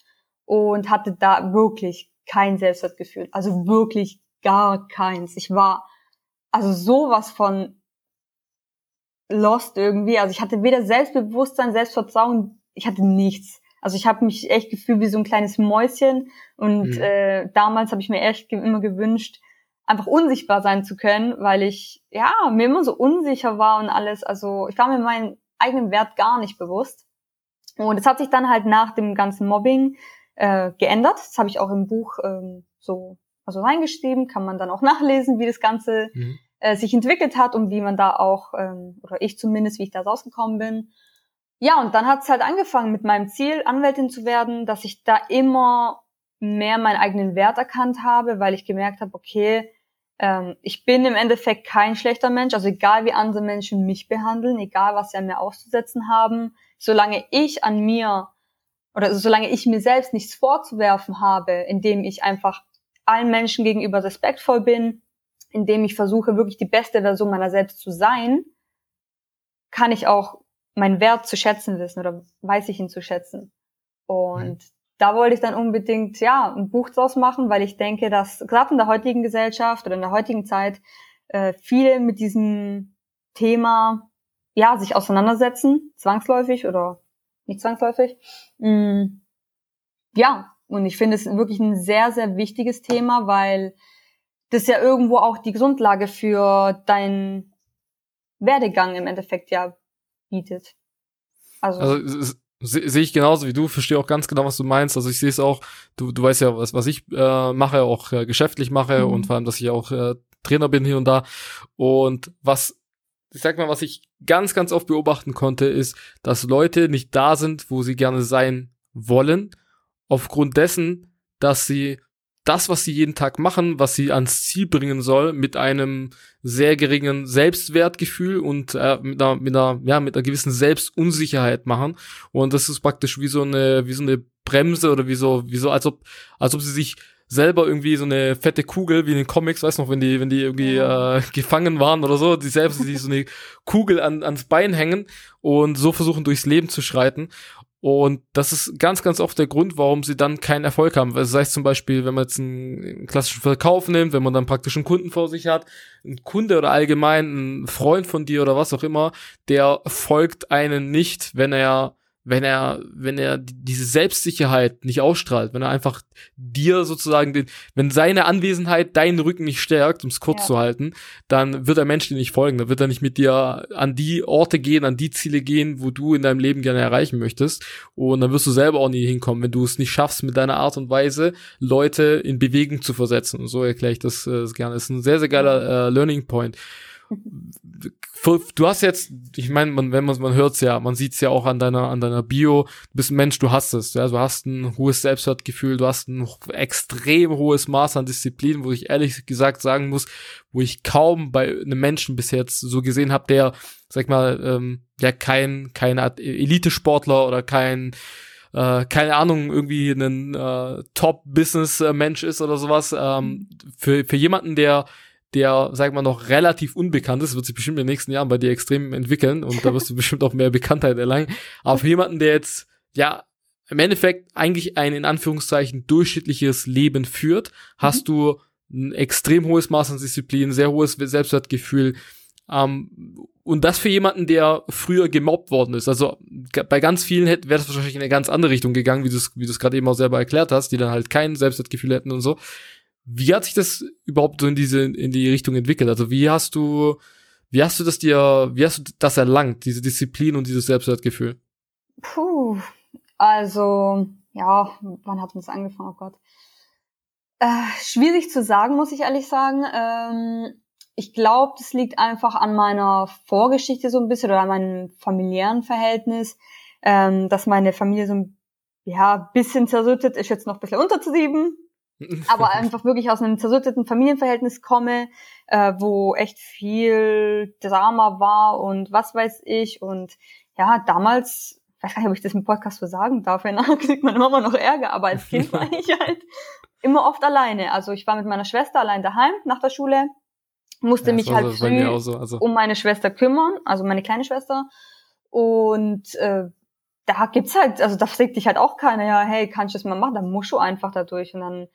Speaker 2: und hatte da wirklich kein Selbstwertgefühl. Also wirklich gar keins. Ich war also sowas von lost irgendwie. Also ich hatte weder Selbstbewusstsein, Selbstvertrauen, ich hatte nichts. Also ich habe mich echt gefühlt wie so ein kleines Mäuschen und mhm. äh, damals habe ich mir echt immer gewünscht, einfach unsichtbar sein zu können, weil ich ja mir immer so unsicher war und alles. Also ich war mir meinen eigenen Wert gar nicht bewusst. Und es hat sich dann halt nach dem ganzen Mobbing äh, geändert. Das habe ich auch im Buch ähm, so also reingeschrieben, kann man dann auch nachlesen, wie das Ganze mhm. äh, sich entwickelt hat und wie man da auch, ähm, oder ich zumindest, wie ich da rausgekommen bin. Ja, und dann hat es halt angefangen mit meinem Ziel, Anwältin zu werden, dass ich da immer mehr meinen eigenen Wert erkannt habe, weil ich gemerkt habe, okay, ähm, ich bin im Endeffekt kein schlechter Mensch, also egal wie andere Menschen mich behandeln, egal was sie an mir auszusetzen haben, solange ich an mir oder solange ich mir selbst nichts vorzuwerfen habe, indem ich einfach allen Menschen gegenüber respektvoll bin, indem ich versuche, wirklich die beste Version meiner selbst zu sein, kann ich auch meinen Wert zu schätzen wissen oder weiß ich ihn zu schätzen. Und mhm. Da wollte ich dann unbedingt, ja, ein Buch draus machen, weil ich denke, dass gerade in der heutigen Gesellschaft oder in der heutigen Zeit äh, viele mit diesem Thema, ja, sich auseinandersetzen, zwangsläufig oder nicht zwangsläufig. Mm, ja, und ich finde es wirklich ein sehr, sehr wichtiges Thema, weil das ja irgendwo auch die Grundlage für deinen Werdegang im Endeffekt ja bietet.
Speaker 1: Also, also sehe ich genauso wie du, verstehe auch ganz genau, was du meinst. Also ich sehe es auch, du, du weißt ja, was, was ich äh, mache, auch äh, geschäftlich mache mhm. und vor allem, dass ich auch äh, Trainer bin hier und da. Und was, ich sag mal, was ich ganz, ganz oft beobachten konnte, ist, dass Leute nicht da sind, wo sie gerne sein wollen, aufgrund dessen, dass sie das, was sie jeden Tag machen, was sie ans Ziel bringen soll, mit einem sehr geringen Selbstwertgefühl und äh, mit, einer, mit einer, ja, mit einer gewissen Selbstunsicherheit machen. Und das ist praktisch wie so eine, wie so eine Bremse oder wie so, wie so, als ob, als ob sie sich selber irgendwie so eine fette Kugel wie in den Comics, weißt du noch, wenn die, wenn die irgendwie äh, gefangen waren oder so, die selbst die so eine Kugel an, ans Bein hängen und so versuchen durchs Leben zu schreiten. Und das ist ganz, ganz oft der Grund, warum sie dann keinen Erfolg haben. Also sei es zum Beispiel, wenn man jetzt einen klassischen Verkauf nimmt, wenn man dann praktisch einen Kunden vor sich hat, ein Kunde oder allgemein ein Freund von dir oder was auch immer, der folgt einen nicht, wenn er wenn er, wenn er diese Selbstsicherheit nicht ausstrahlt, wenn er einfach dir sozusagen den, wenn seine Anwesenheit deinen Rücken nicht stärkt, um es kurz ja. zu halten, dann wird der Mensch dir nicht folgen, dann wird er nicht mit dir an die Orte gehen, an die Ziele gehen, wo du in deinem Leben gerne erreichen möchtest. Und dann wirst du selber auch nie hinkommen, wenn du es nicht schaffst, mit deiner Art und Weise Leute in Bewegung zu versetzen. Und so erkläre ich das äh, gerne. Das ist ein sehr, sehr geiler äh, Learning Point du hast jetzt, ich meine, man, wenn man man hört's ja, man sieht's ja auch an deiner an deiner Bio, du bist ein Mensch, du hast es, ja, du hast ein hohes Selbstwertgefühl, du hast ein extrem hohes Maß an Disziplin, wo ich ehrlich gesagt sagen muss, wo ich kaum bei einem Menschen bis jetzt so gesehen habe, der, sag mal, ähm, ja kein kein Elite-Sportler oder kein äh, keine Ahnung, irgendwie ein äh, Top-Business-Mensch ist oder sowas. Ähm, für, für jemanden, der der, sag mal, noch relativ unbekannt ist, wird sich bestimmt in den nächsten Jahren bei dir extrem entwickeln und da wirst du bestimmt auch mehr Bekanntheit erlangen. Aber für jemanden, der jetzt, ja, im Endeffekt eigentlich ein in Anführungszeichen durchschnittliches Leben führt, hast mhm. du ein extrem hohes Maß an Disziplin, sehr hohes Selbstwertgefühl. Ähm, und das für jemanden, der früher gemobbt worden ist. Also bei ganz vielen wäre das wahrscheinlich in eine ganz andere Richtung gegangen, wie du es wie gerade eben auch selber erklärt hast, die dann halt kein Selbstwertgefühl hätten und so. Wie hat sich das überhaupt so in diese, in die Richtung entwickelt? Also wie hast du, wie hast du das dir, wie hast du das erlangt, diese Disziplin und dieses Selbstwertgefühl?
Speaker 2: Puh, also, ja, wann hat das angefangen? Oh Gott. Äh, schwierig zu sagen, muss ich ehrlich sagen. Ähm, ich glaube, das liegt einfach an meiner Vorgeschichte so ein bisschen oder an meinem familiären Verhältnis, ähm, dass meine Familie so ein ja, bisschen zersüttet ist, jetzt noch ein bisschen unterzusieben, aber einfach wirklich aus einem zersütteten Familienverhältnis komme, äh, wo echt viel Drama war und was weiß ich. Und ja, damals, ich weiß gar nicht, ob ich das im Podcast so sagen darf, danach kriegt meine Mama noch Ärger, aber als Kind war ich halt immer oft alleine. Also ich war mit meiner Schwester allein daheim nach der Schule, musste ja, mich halt so früh so, also. um meine Schwester kümmern, also meine kleine Schwester. Und äh, da gibt's halt, also da fragt dich halt auch keiner, ja, hey, kannst du das mal machen? Dann musst du einfach da durch. Und dann,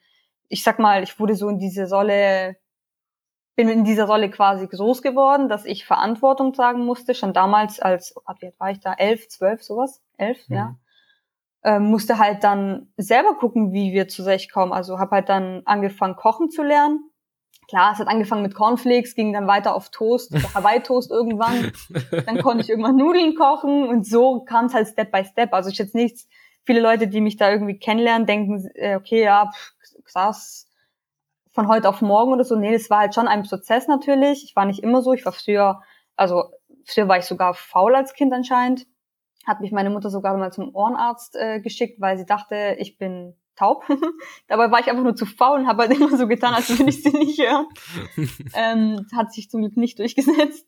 Speaker 2: ich sag mal, ich wurde so in diese Rolle, bin in dieser Rolle quasi groß geworden, dass ich Verantwortung tragen musste, schon damals als, oh wie alt war ich da? Elf, zwölf, sowas? Elf, mhm. ja. Ähm, musste halt dann selber gucken, wie wir zurechtkommen. Also habe halt dann angefangen, kochen zu lernen klar, es hat angefangen mit Cornflakes, ging dann weiter auf Toast, Hawaii-Toast irgendwann. Dann konnte ich irgendwann Nudeln kochen und so kam es halt Step by Step. Also ich jetzt nichts, viele Leute, die mich da irgendwie kennenlernen, denken, äh, okay, ja, pff, krass, von heute auf morgen oder so. Nee, das war halt schon ein Prozess natürlich. Ich war nicht immer so. Ich war früher, also früher war ich sogar faul als Kind anscheinend. Hat mich meine Mutter sogar mal zum Ohrenarzt äh, geschickt, weil sie dachte, ich bin taub. Dabei war ich einfach nur zu faul und habe halt immer so getan, als würde ich sie nicht hören. ähm, hat sich zum Glück nicht durchgesetzt.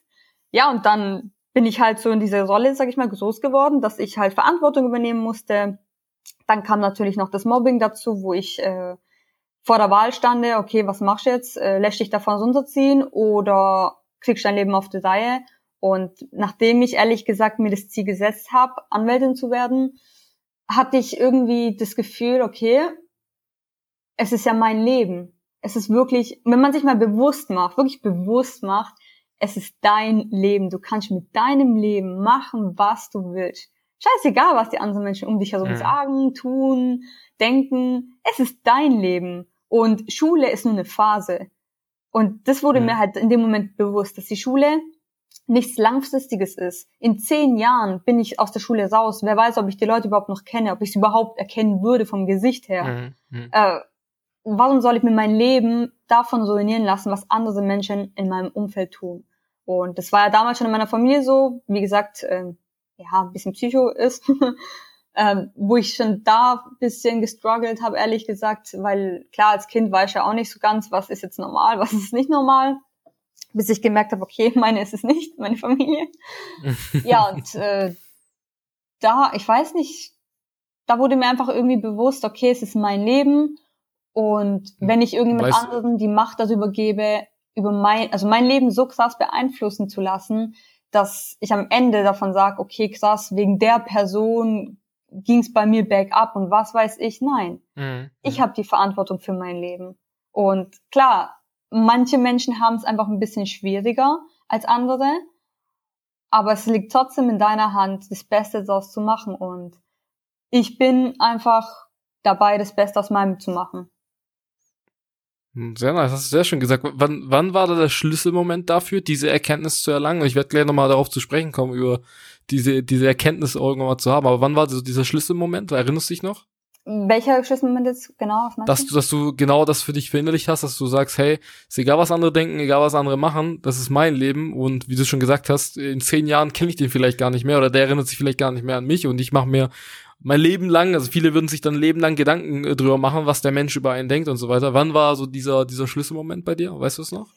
Speaker 2: Ja, und dann bin ich halt so in dieser Rolle, sag ich mal, groß geworden, dass ich halt Verantwortung übernehmen musste. Dann kam natürlich noch das Mobbing dazu, wo ich äh, vor der Wahl stande, okay, was machst du jetzt? Äh, lässt dich davon runterziehen oder kriegst dein Leben auf die Reihe? Und nachdem ich ehrlich gesagt mir das Ziel gesetzt habe, Anwältin zu werden, hatte ich irgendwie das Gefühl, okay, es ist ja mein Leben. Es ist wirklich, wenn man sich mal bewusst macht, wirklich bewusst macht, es ist dein Leben. Du kannst mit deinem Leben machen, was du willst. Scheißegal, was die anderen Menschen um dich herum mhm. sagen, tun, denken. Es ist dein Leben. Und Schule ist nur eine Phase. Und das wurde mhm. mir halt in dem Moment bewusst, dass die Schule nichts Langfristiges ist. In zehn Jahren bin ich aus der Schule raus. Wer weiß, ob ich die Leute überhaupt noch kenne, ob ich sie überhaupt erkennen würde vom Gesicht her. Mhm. mhm. Äh, warum soll ich mir mein Leben davon ruinieren lassen, was andere Menschen in meinem Umfeld tun? Und das war ja damals schon in meiner Familie so, wie gesagt, äh, ja, ein bisschen Psycho ist, äh, wo ich schon da ein bisschen gestruggelt habe, ehrlich gesagt, weil klar, als Kind war ich ja auch nicht so ganz, was ist jetzt normal, was ist nicht normal bis ich gemerkt habe, okay, meine ist es nicht, meine Familie. ja, und äh, da, ich weiß nicht, da wurde mir einfach irgendwie bewusst, okay, es ist mein Leben und hm. wenn ich irgendjemand weißt, anderen die Macht darüber gebe, über mein, also mein Leben so krass beeinflussen zu lassen, dass ich am Ende davon sage, okay, krass, wegen der Person ging es bei mir bergab und was weiß ich, nein. Mhm. Ich habe die Verantwortung für mein Leben. Und klar, Manche Menschen haben es einfach ein bisschen schwieriger als andere, aber es liegt trotzdem in deiner Hand, das Beste daraus zu machen und ich bin einfach dabei, das Beste aus meinem zu machen.
Speaker 1: Hm, sehr nice, hast du sehr schön gesagt. Wann, wann war da der Schlüsselmoment dafür, diese Erkenntnis zu erlangen? Ich werde gleich nochmal darauf zu sprechen kommen, über diese, diese Erkenntnis irgendwann mal zu haben. Aber wann war so dieser Schlüsselmoment? Erinnerst du dich noch?
Speaker 2: Welcher Schlüsselmoment jetzt genau?
Speaker 1: Was dass du, dass du genau das für dich verinnerlicht hast, dass du sagst, hey, ist egal, was andere denken, egal, was andere machen, das ist mein Leben und wie du schon gesagt hast, in zehn Jahren kenne ich den vielleicht gar nicht mehr oder der erinnert sich vielleicht gar nicht mehr an mich und ich mache mir mein Leben lang, also viele würden sich dann Leben lang Gedanken äh, drüber machen, was der Mensch über einen denkt und so weiter. Wann war so dieser, dieser Schlüsselmoment bei dir? Weißt du es noch?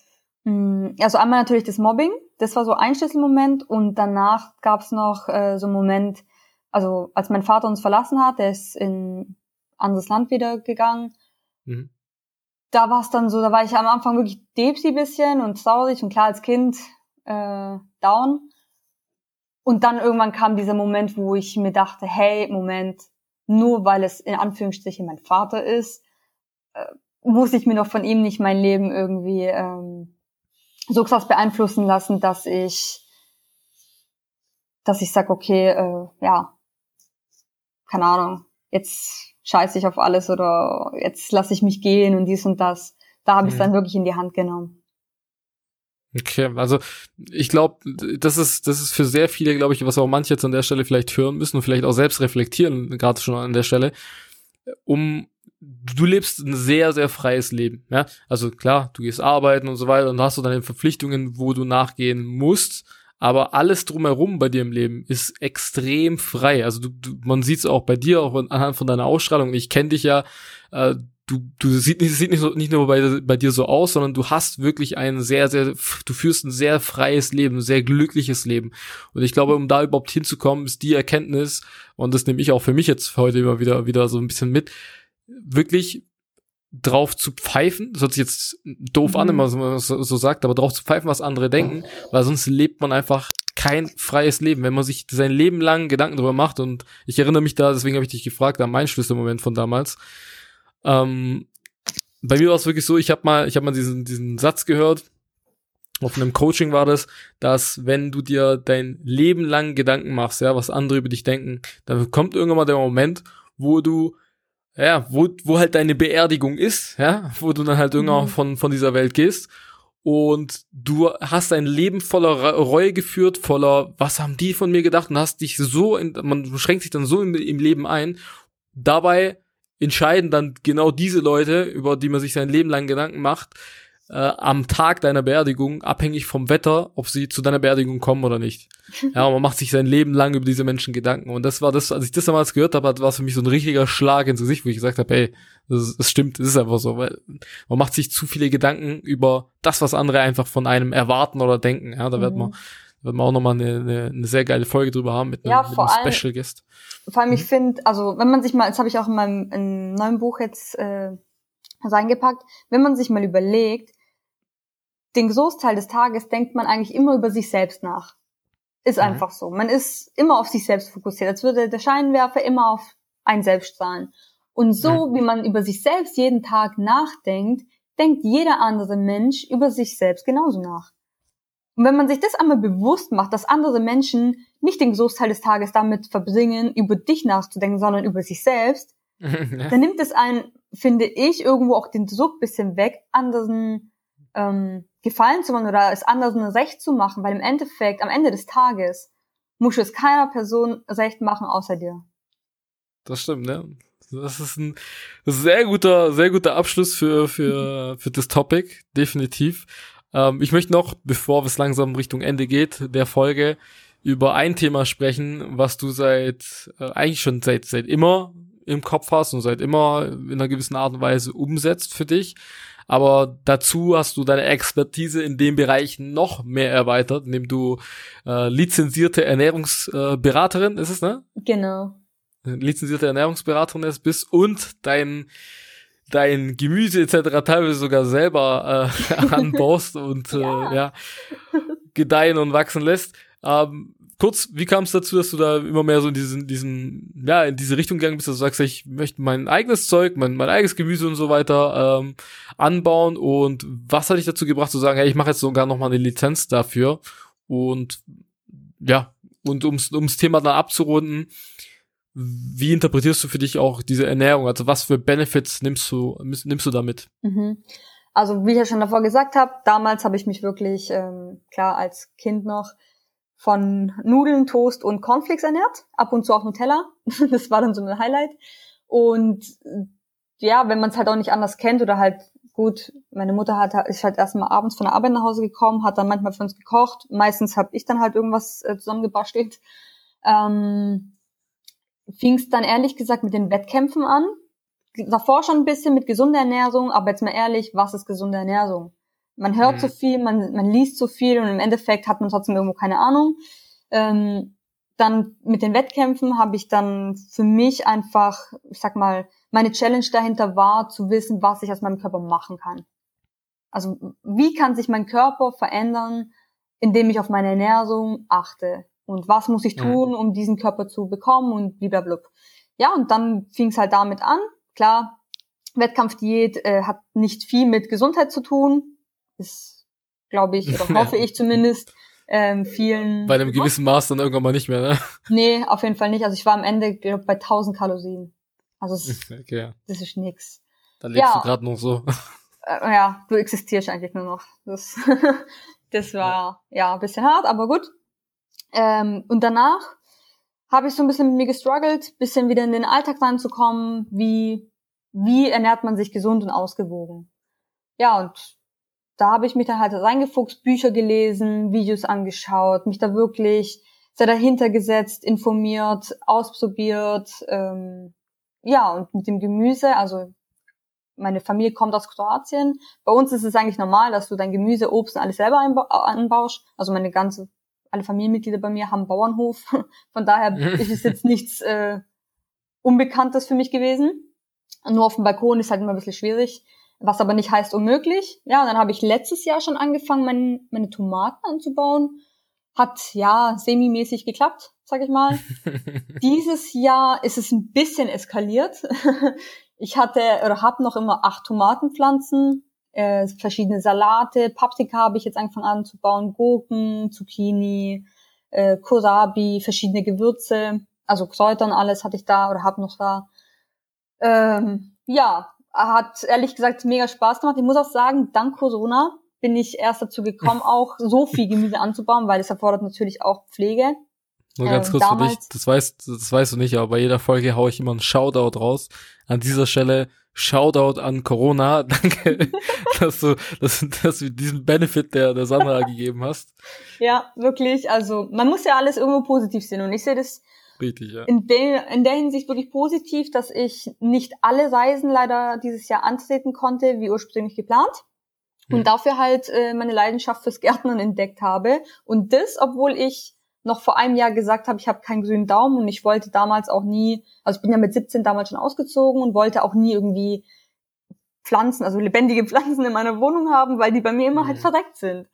Speaker 2: Hm, also einmal natürlich das Mobbing, das war so ein Schlüsselmoment und danach gab es noch äh, so einen Moment, also als mein Vater uns verlassen hat, der ist in anderes Land wieder gegangen. Mhm. Da war es dann so, da war ich am Anfang wirklich depsi bisschen und traurig und klar als Kind äh, down. Und dann irgendwann kam dieser Moment, wo ich mir dachte, hey, Moment, nur weil es in Anführungsstrichen mein Vater ist, äh, muss ich mir doch von ihm nicht mein Leben irgendwie ähm, so krass beeinflussen lassen, dass ich, dass ich sag, okay, äh, ja, keine Ahnung, jetzt scheiße ich auf alles oder jetzt lasse ich mich gehen und dies und das. Da habe ich es mhm. dann wirklich in die Hand genommen.
Speaker 1: Okay, also ich glaube, das ist das ist für sehr viele, glaube ich, was auch manche jetzt an der Stelle vielleicht hören müssen und vielleicht auch selbst reflektieren, gerade schon an der Stelle, um du lebst ein sehr sehr freies Leben, ja? Also klar, du gehst arbeiten und so weiter und hast du deine Verpflichtungen, wo du nachgehen musst, aber alles drumherum bei dir im Leben ist extrem frei. Also du, du man sieht es auch bei dir, auch anhand von deiner Ausstrahlung. Ich kenne dich ja, äh, du, du sieht nicht, sieht nicht, so, nicht nur bei, bei dir so aus, sondern du hast wirklich ein sehr, sehr, du führst ein sehr freies Leben, sehr glückliches Leben. Und ich glaube, um da überhaupt hinzukommen, ist die Erkenntnis, und das nehme ich auch für mich jetzt heute immer wieder, wieder so ein bisschen mit, wirklich drauf zu pfeifen, das hört sich jetzt doof mhm. an, wenn man so, so, sagt, aber drauf zu pfeifen, was andere denken, weil sonst lebt man einfach kein freies Leben, wenn man sich sein Leben lang Gedanken darüber macht und ich erinnere mich da, deswegen habe ich dich gefragt, an meinen Schlüsselmoment von damals. Ähm, bei mir war es wirklich so, ich habe mal, ich habe mal diesen diesen Satz gehört, auf einem Coaching war das, dass wenn du dir dein Leben lang Gedanken machst, ja, was andere über dich denken, dann kommt irgendwann mal der Moment, wo du ja, wo, wo halt deine Beerdigung ist, ja, wo du dann halt irgendwann mhm. von, von dieser Welt gehst. Und du hast ein Leben voller Reue geführt, voller, was haben die von mir gedacht? Und hast dich so, in, man schränkt sich dann so im, im Leben ein. Dabei entscheiden dann genau diese Leute, über die man sich sein Leben lang Gedanken macht, äh, am Tag deiner Beerdigung, abhängig vom Wetter, ob sie zu deiner Beerdigung kommen oder nicht. Ja, man macht sich sein Leben lang über diese Menschen Gedanken. Und das war das, als ich das damals gehört habe, war es für mich so ein richtiger Schlag ins Gesicht, wo ich gesagt habe, hey, das, das stimmt, das ist einfach so, weil man macht sich zu viele Gedanken über das, was andere einfach von einem erwarten oder denken. Ja, da mhm. wird man wird man auch nochmal eine, eine, eine sehr geile Folge drüber haben mit einem,
Speaker 2: ja,
Speaker 1: mit einem
Speaker 2: allem,
Speaker 1: Special Guest.
Speaker 2: Vor allem, ich mhm. finde, also wenn man sich mal, das habe ich auch in meinem in neuen Buch jetzt äh, reingepackt, wenn man sich mal überlegt, den Großteil des Tages denkt man eigentlich immer über sich selbst nach. Ist mhm. einfach so. Man ist immer auf sich selbst fokussiert, als würde der Scheinwerfer immer auf einen selbst strahlen. Und so, mhm. wie man über sich selbst jeden Tag nachdenkt, denkt jeder andere Mensch über sich selbst genauso nach. Und wenn man sich das einmal bewusst macht, dass andere Menschen nicht den Großteil des Tages damit verbringen, über dich nachzudenken, sondern über sich selbst, dann nimmt es einen, finde ich, irgendwo auch den Druck bisschen weg, anderen ähm, Gefallen zu machen oder es anderen recht zu machen, weil im Endeffekt, am Ende des Tages, muss es keiner Person recht machen außer dir.
Speaker 1: Das stimmt, ne? Das ist ein sehr guter, sehr guter Abschluss für, für, für das Topic, definitiv. Ähm, ich möchte noch, bevor es langsam Richtung Ende geht, der Folge, über ein Thema sprechen, was du seit, äh, eigentlich schon seit, seit immer im Kopf hast und seit immer in einer gewissen Art und Weise umsetzt für dich aber dazu hast du deine Expertise in dem Bereich noch mehr erweitert, indem du äh, lizenzierte Ernährungsberaterin äh, ist es, ne?
Speaker 2: Genau.
Speaker 1: Lizenzierte Ernährungsberaterin ist bist und dein dein Gemüse etc. teilweise sogar selber äh, anbaust und ja. Äh, ja gedeihen und wachsen lässt. Ähm, kurz, wie kam es dazu, dass du da immer mehr so in diesen, diesen, ja, in diese Richtung gegangen bist, dass du sagst, ich möchte mein eigenes Zeug, mein, mein eigenes Gemüse und so weiter ähm, anbauen und was hat dich dazu gebracht zu sagen, hey, ich mache jetzt sogar noch mal eine Lizenz dafür und ja, und ums, ums Thema dann abzurunden, wie interpretierst du für dich auch diese Ernährung? Also was für Benefits nimmst du, nimmst du damit?
Speaker 2: Mhm. Also wie ich ja schon davor gesagt habe, damals habe ich mich wirklich, ähm, klar, als Kind noch von Nudeln, Toast und Cornflakes ernährt, ab und zu auch Nutella. das war dann so ein Highlight. Und ja, wenn man es halt auch nicht anders kennt oder halt gut, meine Mutter hat ist halt erstmal abends von der Arbeit nach Hause gekommen, hat dann manchmal für uns gekocht. Meistens habe ich dann halt irgendwas äh, zusammengebastelt. Ähm, Fing es dann ehrlich gesagt mit den Wettkämpfen an. Davor schon ein bisschen mit gesunder Ernährung, aber jetzt mal ehrlich, was ist gesunde Ernährung? Man hört mhm. so viel, man, man liest so viel und im Endeffekt hat man trotzdem irgendwo keine Ahnung. Ähm, dann mit den Wettkämpfen habe ich dann für mich einfach, ich sag mal, meine Challenge dahinter war, zu wissen, was ich aus meinem Körper machen kann. Also wie kann sich mein Körper verändern, indem ich auf meine Ernährung achte? Und was muss ich tun, um diesen Körper zu bekommen und blablabla. Ja, und dann fing es halt damit an. Klar, Wettkampfdiät äh, hat nicht viel mit Gesundheit zu tun, ist, glaube ich, oder hoffe ich zumindest, ähm, vielen.
Speaker 1: Bei einem gewissen Maß dann irgendwann mal nicht mehr, ne?
Speaker 2: Nee, auf jeden Fall nicht. Also ich war am Ende, glaube bei 1000 Kalorien. Also es,
Speaker 1: okay.
Speaker 2: das ist nix.
Speaker 1: Da lebst ja. du gerade noch so.
Speaker 2: Äh, ja, du existierst eigentlich nur noch. Das Das war ja ein bisschen hart, aber gut. Ähm, und danach habe ich so ein bisschen mit mir gestruggelt, bisschen wieder in den Alltag reinzukommen, wie, wie ernährt man sich gesund und ausgewogen. Ja, und da habe ich mich dann halt reingefuchst, Bücher gelesen, Videos angeschaut, mich da wirklich sehr dahinter gesetzt, informiert, ausprobiert. Ähm, ja, und mit dem Gemüse, also meine Familie kommt aus Kroatien. Bei uns ist es eigentlich normal, dass du dein Gemüse, Obst und alles selber anbaust. Also meine ganze, alle Familienmitglieder bei mir haben Bauernhof. Von daher ist es jetzt nichts äh, Unbekanntes für mich gewesen. Nur auf dem Balkon ist halt immer ein bisschen schwierig, was aber nicht heißt unmöglich. Ja, und dann habe ich letztes Jahr schon angefangen, meine, meine Tomaten anzubauen. Hat ja semi-mäßig geklappt, sag ich mal. Dieses Jahr ist es ein bisschen eskaliert. Ich hatte oder habe noch immer acht Tomatenpflanzen, äh, verschiedene Salate, Paprika habe ich jetzt angefangen anzubauen, Gurken, Zucchini, äh, Kohlrabi, verschiedene Gewürze, also Kräutern, alles hatte ich da oder habe noch da. Ähm, ja, hat ehrlich gesagt mega Spaß gemacht. Ich muss auch sagen, dank Corona bin ich erst dazu gekommen, auch so viel Gemüse anzubauen, weil es erfordert natürlich auch Pflege.
Speaker 1: Nur ganz äh, kurz für dich, das weißt, das weißt du nicht, aber bei jeder Folge haue ich immer einen Shoutout raus. An dieser Stelle Shoutout an Corona. Danke, dass du, dass, dass du diesen Benefit der, der Sandra gegeben hast.
Speaker 2: Ja, wirklich. Also, man muss ja alles irgendwo positiv sehen. Und ich sehe das
Speaker 1: Richtig, ja.
Speaker 2: in, der, in der Hinsicht wirklich positiv, dass ich nicht alle Reisen leider dieses Jahr antreten konnte, wie ursprünglich geplant. Und hm. dafür halt äh, meine Leidenschaft fürs Gärtnern entdeckt habe. Und das, obwohl ich noch vor einem Jahr gesagt habe, ich habe keinen grünen Daumen und ich wollte damals auch nie, also ich bin ja mit 17 damals schon ausgezogen und wollte auch nie irgendwie Pflanzen, also lebendige Pflanzen in meiner Wohnung haben, weil die bei mir immer halt mhm. verreckt sind.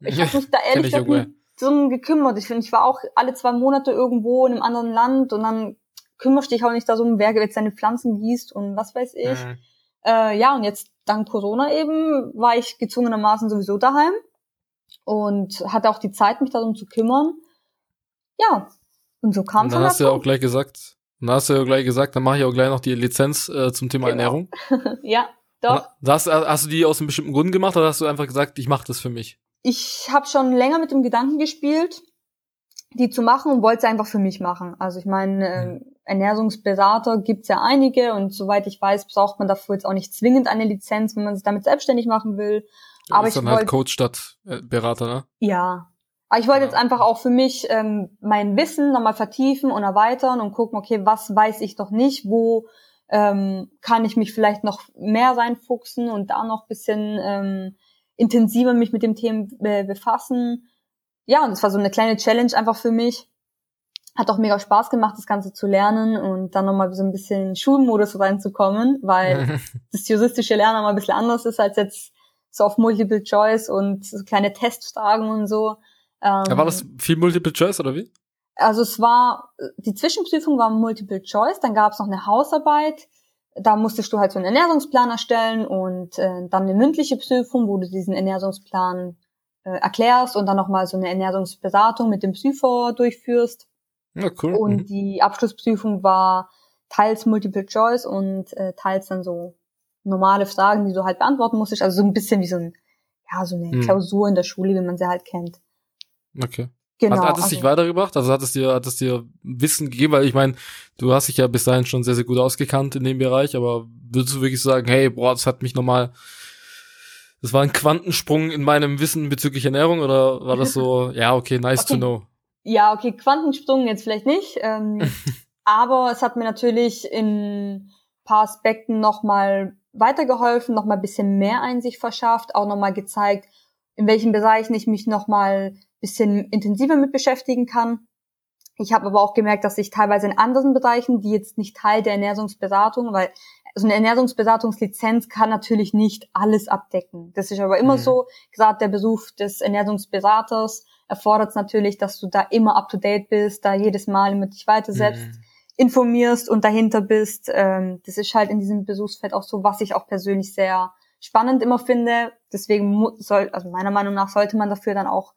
Speaker 2: Ich habe mich da ehrlich gesagt nie so gekümmert. Ich finde, ich war auch alle zwei Monate irgendwo in einem anderen Land und dann kümmerst dich auch nicht da so um, wer jetzt deine Pflanzen gießt und was weiß ich. Mhm. Äh, ja, und jetzt dank Corona eben war ich gezwungenermaßen sowieso daheim und hatte auch die Zeit, mich darum zu kümmern ja, und so kam
Speaker 1: es dann. Dann hast du ja auch gleich gesagt, dann hast du ja gleich gesagt, dann mache ich auch gleich noch die Lizenz äh, zum Thema genau. Ernährung.
Speaker 2: ja, doch.
Speaker 1: hast, hast du die aus einem bestimmten Grund gemacht oder hast du einfach gesagt, ich mache das für mich?
Speaker 2: Ich habe schon länger mit dem Gedanken gespielt, die zu machen und wollte es einfach für mich machen. Also ich meine, äh. Ernährungsberater gibt's ja einige und soweit ich weiß, braucht man dafür jetzt auch nicht zwingend eine Lizenz, wenn man sich damit selbstständig machen will.
Speaker 1: Ja, Aber ist ich dann halt Coach statt äh, Berater, ne?
Speaker 2: Ja, aber ich wollte ja. jetzt einfach auch für mich ähm, mein Wissen nochmal vertiefen und erweitern und gucken, okay, was weiß ich doch nicht, wo ähm, kann ich mich vielleicht noch mehr reinfuchsen und da noch bisschen ähm, intensiver mich mit dem Thema äh, befassen. Ja, und es war so eine kleine Challenge einfach für mich. Hat auch mega Spaß gemacht, das Ganze zu lernen und dann nochmal so ein bisschen in Schulmodus reinzukommen, weil das juristische Lernen mal ein bisschen anders ist als jetzt so auf Multiple Choice und so kleine Testfragen und so.
Speaker 1: Ähm, ja, war das viel Multiple Choice oder wie?
Speaker 2: Also es war, die Zwischenprüfung war Multiple Choice, dann gab es noch eine Hausarbeit, da musstest du halt so einen Ernährungsplan erstellen und äh, dann eine mündliche Prüfung, wo du diesen Ernährungsplan äh, erklärst und dann nochmal so eine Ernährungsberatung mit dem Prüfer durchführst.
Speaker 1: Ja, cool.
Speaker 2: Und mhm. die Abschlussprüfung war teils Multiple Choice und äh, teils dann so normale Fragen, die du halt beantworten musstest. Also so ein bisschen wie so ein, ja, so eine mhm. Klausur in der Schule, wie man sie halt kennt.
Speaker 1: Okay. Genau. Hat, hat es also, dich weitergebracht? Also hat es dir, hat es dir Wissen gegeben? Weil ich meine, du hast dich ja bis dahin schon sehr, sehr gut ausgekannt in dem Bereich, aber würdest du wirklich sagen, hey, boah, das hat mich nochmal, das war ein Quantensprung in meinem Wissen bezüglich Ernährung oder war das so, ja, okay, nice okay. to know?
Speaker 2: Ja, okay, Quantensprung jetzt vielleicht nicht, ähm, aber es hat mir natürlich in paar Aspekten nochmal weitergeholfen, nochmal bisschen mehr Einsicht verschafft, auch nochmal gezeigt, in welchen Bereichen ich mich nochmal bisschen intensiver mit beschäftigen kann. Ich habe aber auch gemerkt, dass ich teilweise in anderen Bereichen, die jetzt nicht Teil der Ernährungsberatung, weil so eine Ernährungsberatungslizenz kann natürlich nicht alles abdecken. Das ist aber immer mhm. so. Gerade der Beruf des Ernährungsberaters erfordert es natürlich, dass du da immer up to date bist, da jedes Mal mit dich weitersetzt, mhm. informierst und dahinter bist. Ähm, das ist halt in diesem Berufsfeld auch so, was ich auch persönlich sehr spannend immer finde. Deswegen soll, also meiner Meinung nach sollte man dafür dann auch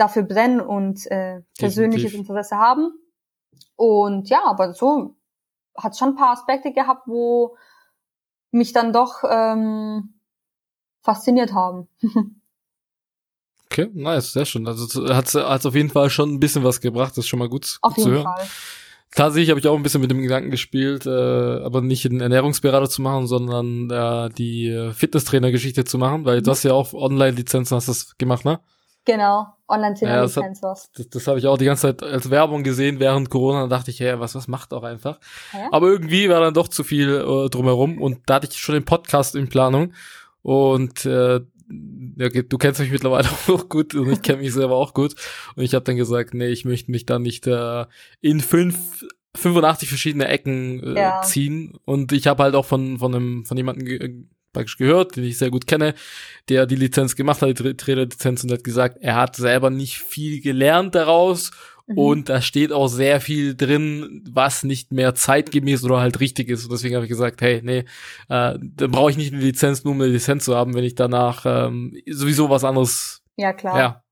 Speaker 2: dafür brennen und äh, persönliches Definitiv. Interesse haben. Und ja, aber so hat schon ein paar Aspekte gehabt, wo mich dann doch ähm, fasziniert haben.
Speaker 1: Okay, nice, sehr schön. Also hat es auf jeden Fall schon ein bisschen was gebracht, das ist schon mal gut,
Speaker 2: auf
Speaker 1: gut
Speaker 2: zu hören. Fall.
Speaker 1: Tatsächlich habe ich auch ein bisschen mit dem Gedanken gespielt, äh, aber nicht einen Ernährungsberater zu machen, sondern äh, die Fitnesstrainer-Geschichte zu machen, weil mhm. du hast ja auch Online-Lizenzen, hast das gemacht, ne?
Speaker 2: Genau, Online-Trainer-Lizenz ja, was.
Speaker 1: Das, das habe ich auch die ganze Zeit als Werbung gesehen während Corona, dann dachte ich, ja, was, was macht auch einfach. Ja? Aber irgendwie war dann doch zu viel äh, drumherum und da hatte ich schon den Podcast in Planung und äh, ja, du kennst mich mittlerweile auch gut und ich kenne mich selber auch gut. Und ich habe dann gesagt, nee, ich möchte mich da nicht äh, in fünf 85 verschiedene Ecken äh, ja. ziehen. Und ich habe halt auch von, von einem, von jemandem ge praktisch gehört, den ich sehr gut kenne, der die Lizenz gemacht hat, die Trainerlizenz und hat gesagt, er hat selber nicht viel gelernt daraus Mhm. Und da steht auch sehr viel drin, was nicht mehr zeitgemäß oder halt richtig ist. Und deswegen habe ich gesagt, hey, nee, äh, dann brauche ich nicht eine Lizenz, nur um eine Lizenz zu haben, wenn ich danach ähm, sowieso was anderes,
Speaker 2: ja klar,
Speaker 1: ja,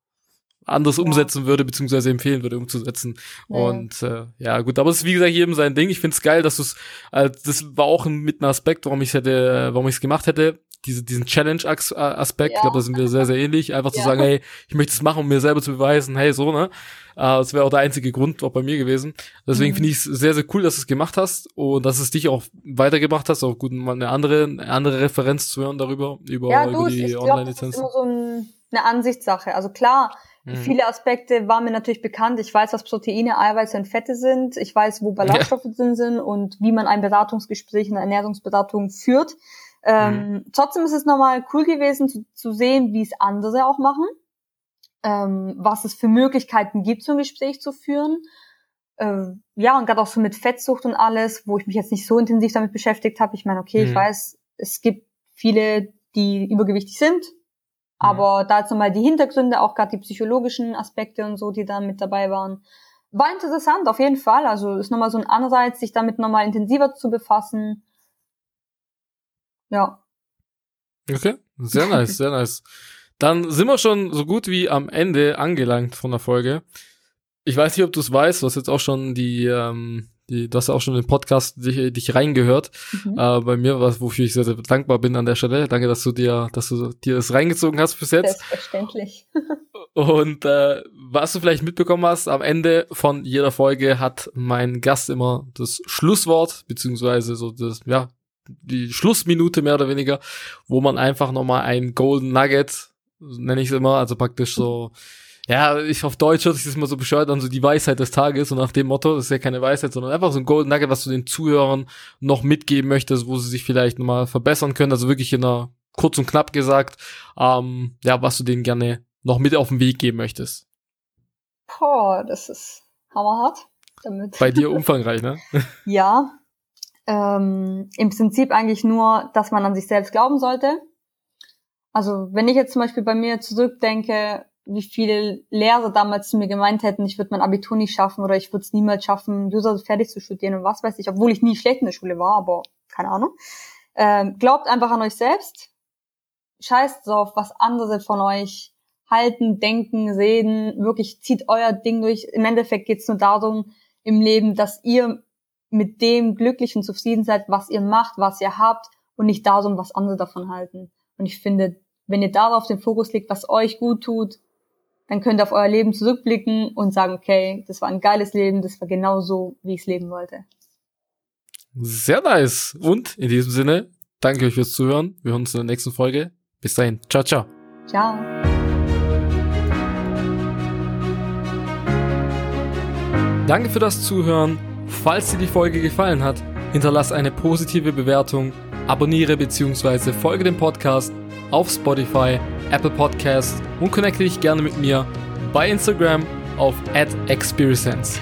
Speaker 1: anderes ja. umsetzen würde, beziehungsweise empfehlen würde, umzusetzen. Ja. Und äh, ja, gut, aber es ist wie gesagt jedem sein Ding. Ich finde es geil, dass du es, äh, das war auch mit einem Aspekt, warum ich hätte, warum ich es gemacht hätte diese, diesen Challenge-Aspekt, ja. ich glaube, da sind wir sehr, sehr ähnlich. Einfach ja. zu sagen, hey, ich möchte es machen, um mir selber zu beweisen, hey, so, ne? Uh, das wäre auch der einzige Grund auch bei mir gewesen. Deswegen mhm. finde ich es sehr, sehr cool, dass du es gemacht hast und dass es dich auch weitergebracht hast. Auch gut, mal eine andere, eine andere Referenz zu hören darüber, über,
Speaker 2: ja, du, über die Online-Lizenz. Das ist immer so ein, eine Ansichtssache. Also klar, mhm. viele Aspekte waren mir natürlich bekannt. Ich weiß, was Proteine, Eiweiße und Fette sind. Ich weiß, wo Ballaststoffe ja. drin sind und wie man ein Beratungsgespräch, eine Ernährungsberatung führt. Ähm, mhm. Trotzdem ist es nochmal cool gewesen zu, zu sehen, wie es andere auch machen, ähm, was es für Möglichkeiten gibt, so ein Gespräch zu führen. Ähm, ja, und gerade auch so mit Fettsucht und alles, wo ich mich jetzt nicht so intensiv damit beschäftigt habe. Ich meine, okay, mhm. ich weiß, es gibt viele, die übergewichtig sind. Aber da jetzt nochmal die Hintergründe, auch gerade die psychologischen Aspekte und so, die da mit dabei waren. War interessant, auf jeden Fall. Also ist nochmal so ein Anreiz, sich damit nochmal intensiver zu befassen ja.
Speaker 1: Okay, sehr nice, sehr nice. Dann sind wir schon so gut wie am Ende angelangt von der Folge. Ich weiß nicht, ob du es weißt, du hast jetzt auch schon die, ähm, die, du hast auch schon den Podcast dich, dich reingehört. Mhm. Äh, bei mir, was, wofür ich sehr, sehr dankbar bin an der Stelle. Danke, dass du dir, dass du dir das reingezogen hast bis jetzt.
Speaker 2: Selbstverständlich.
Speaker 1: Und äh, was du vielleicht mitbekommen hast, am Ende von jeder Folge hat mein Gast immer das Schlusswort, beziehungsweise so das, ja, die Schlussminute mehr oder weniger, wo man einfach nochmal ein Golden Nugget, nenne ich es immer, also praktisch so, ja, ich auf Deutsch hört sich das immer so bescheuert an, so die Weisheit des Tages und nach dem Motto, das ist ja keine Weisheit, sondern einfach so ein Golden Nugget, was du den Zuhörern noch mitgeben möchtest, wo sie sich vielleicht nochmal verbessern können, also wirklich in einer kurz und knapp gesagt, ähm, ja, was du denen gerne noch mit auf den Weg geben möchtest.
Speaker 2: Boah, das ist hammerhart. Damit.
Speaker 1: Bei dir umfangreich, ne?
Speaker 2: ja, ähm, im Prinzip eigentlich nur, dass man an sich selbst glauben sollte. Also wenn ich jetzt zum Beispiel bei mir zurückdenke, wie viele Lehrer damals zu mir gemeint hätten, ich würde mein Abitur nicht schaffen oder ich würde es niemals schaffen, User fertig zu studieren und was weiß ich, obwohl ich nie schlecht in der Schule war, aber keine Ahnung. Ähm, glaubt einfach an euch selbst. Scheißt drauf, was andere von euch halten, denken, reden. Wirklich zieht euer Ding durch. Im Endeffekt geht's nur darum im Leben, dass ihr mit dem glücklich und zufrieden seid, was ihr macht, was ihr habt und nicht da so was andere davon halten. Und ich finde, wenn ihr darauf den Fokus legt, was euch gut tut, dann könnt ihr auf euer Leben zurückblicken und sagen, okay, das war ein geiles Leben, das war genau so, wie ich es leben wollte.
Speaker 1: Sehr nice. Und in diesem Sinne, danke euch fürs Zuhören. Wir hören uns in der nächsten Folge. Bis dahin. Ciao, ciao.
Speaker 2: Ciao.
Speaker 1: Danke für das Zuhören. Falls dir die Folge gefallen hat, hinterlass eine positive Bewertung, abonniere bzw. folge dem Podcast auf Spotify, Apple Podcasts und connecte dich gerne mit mir bei Instagram auf @experience.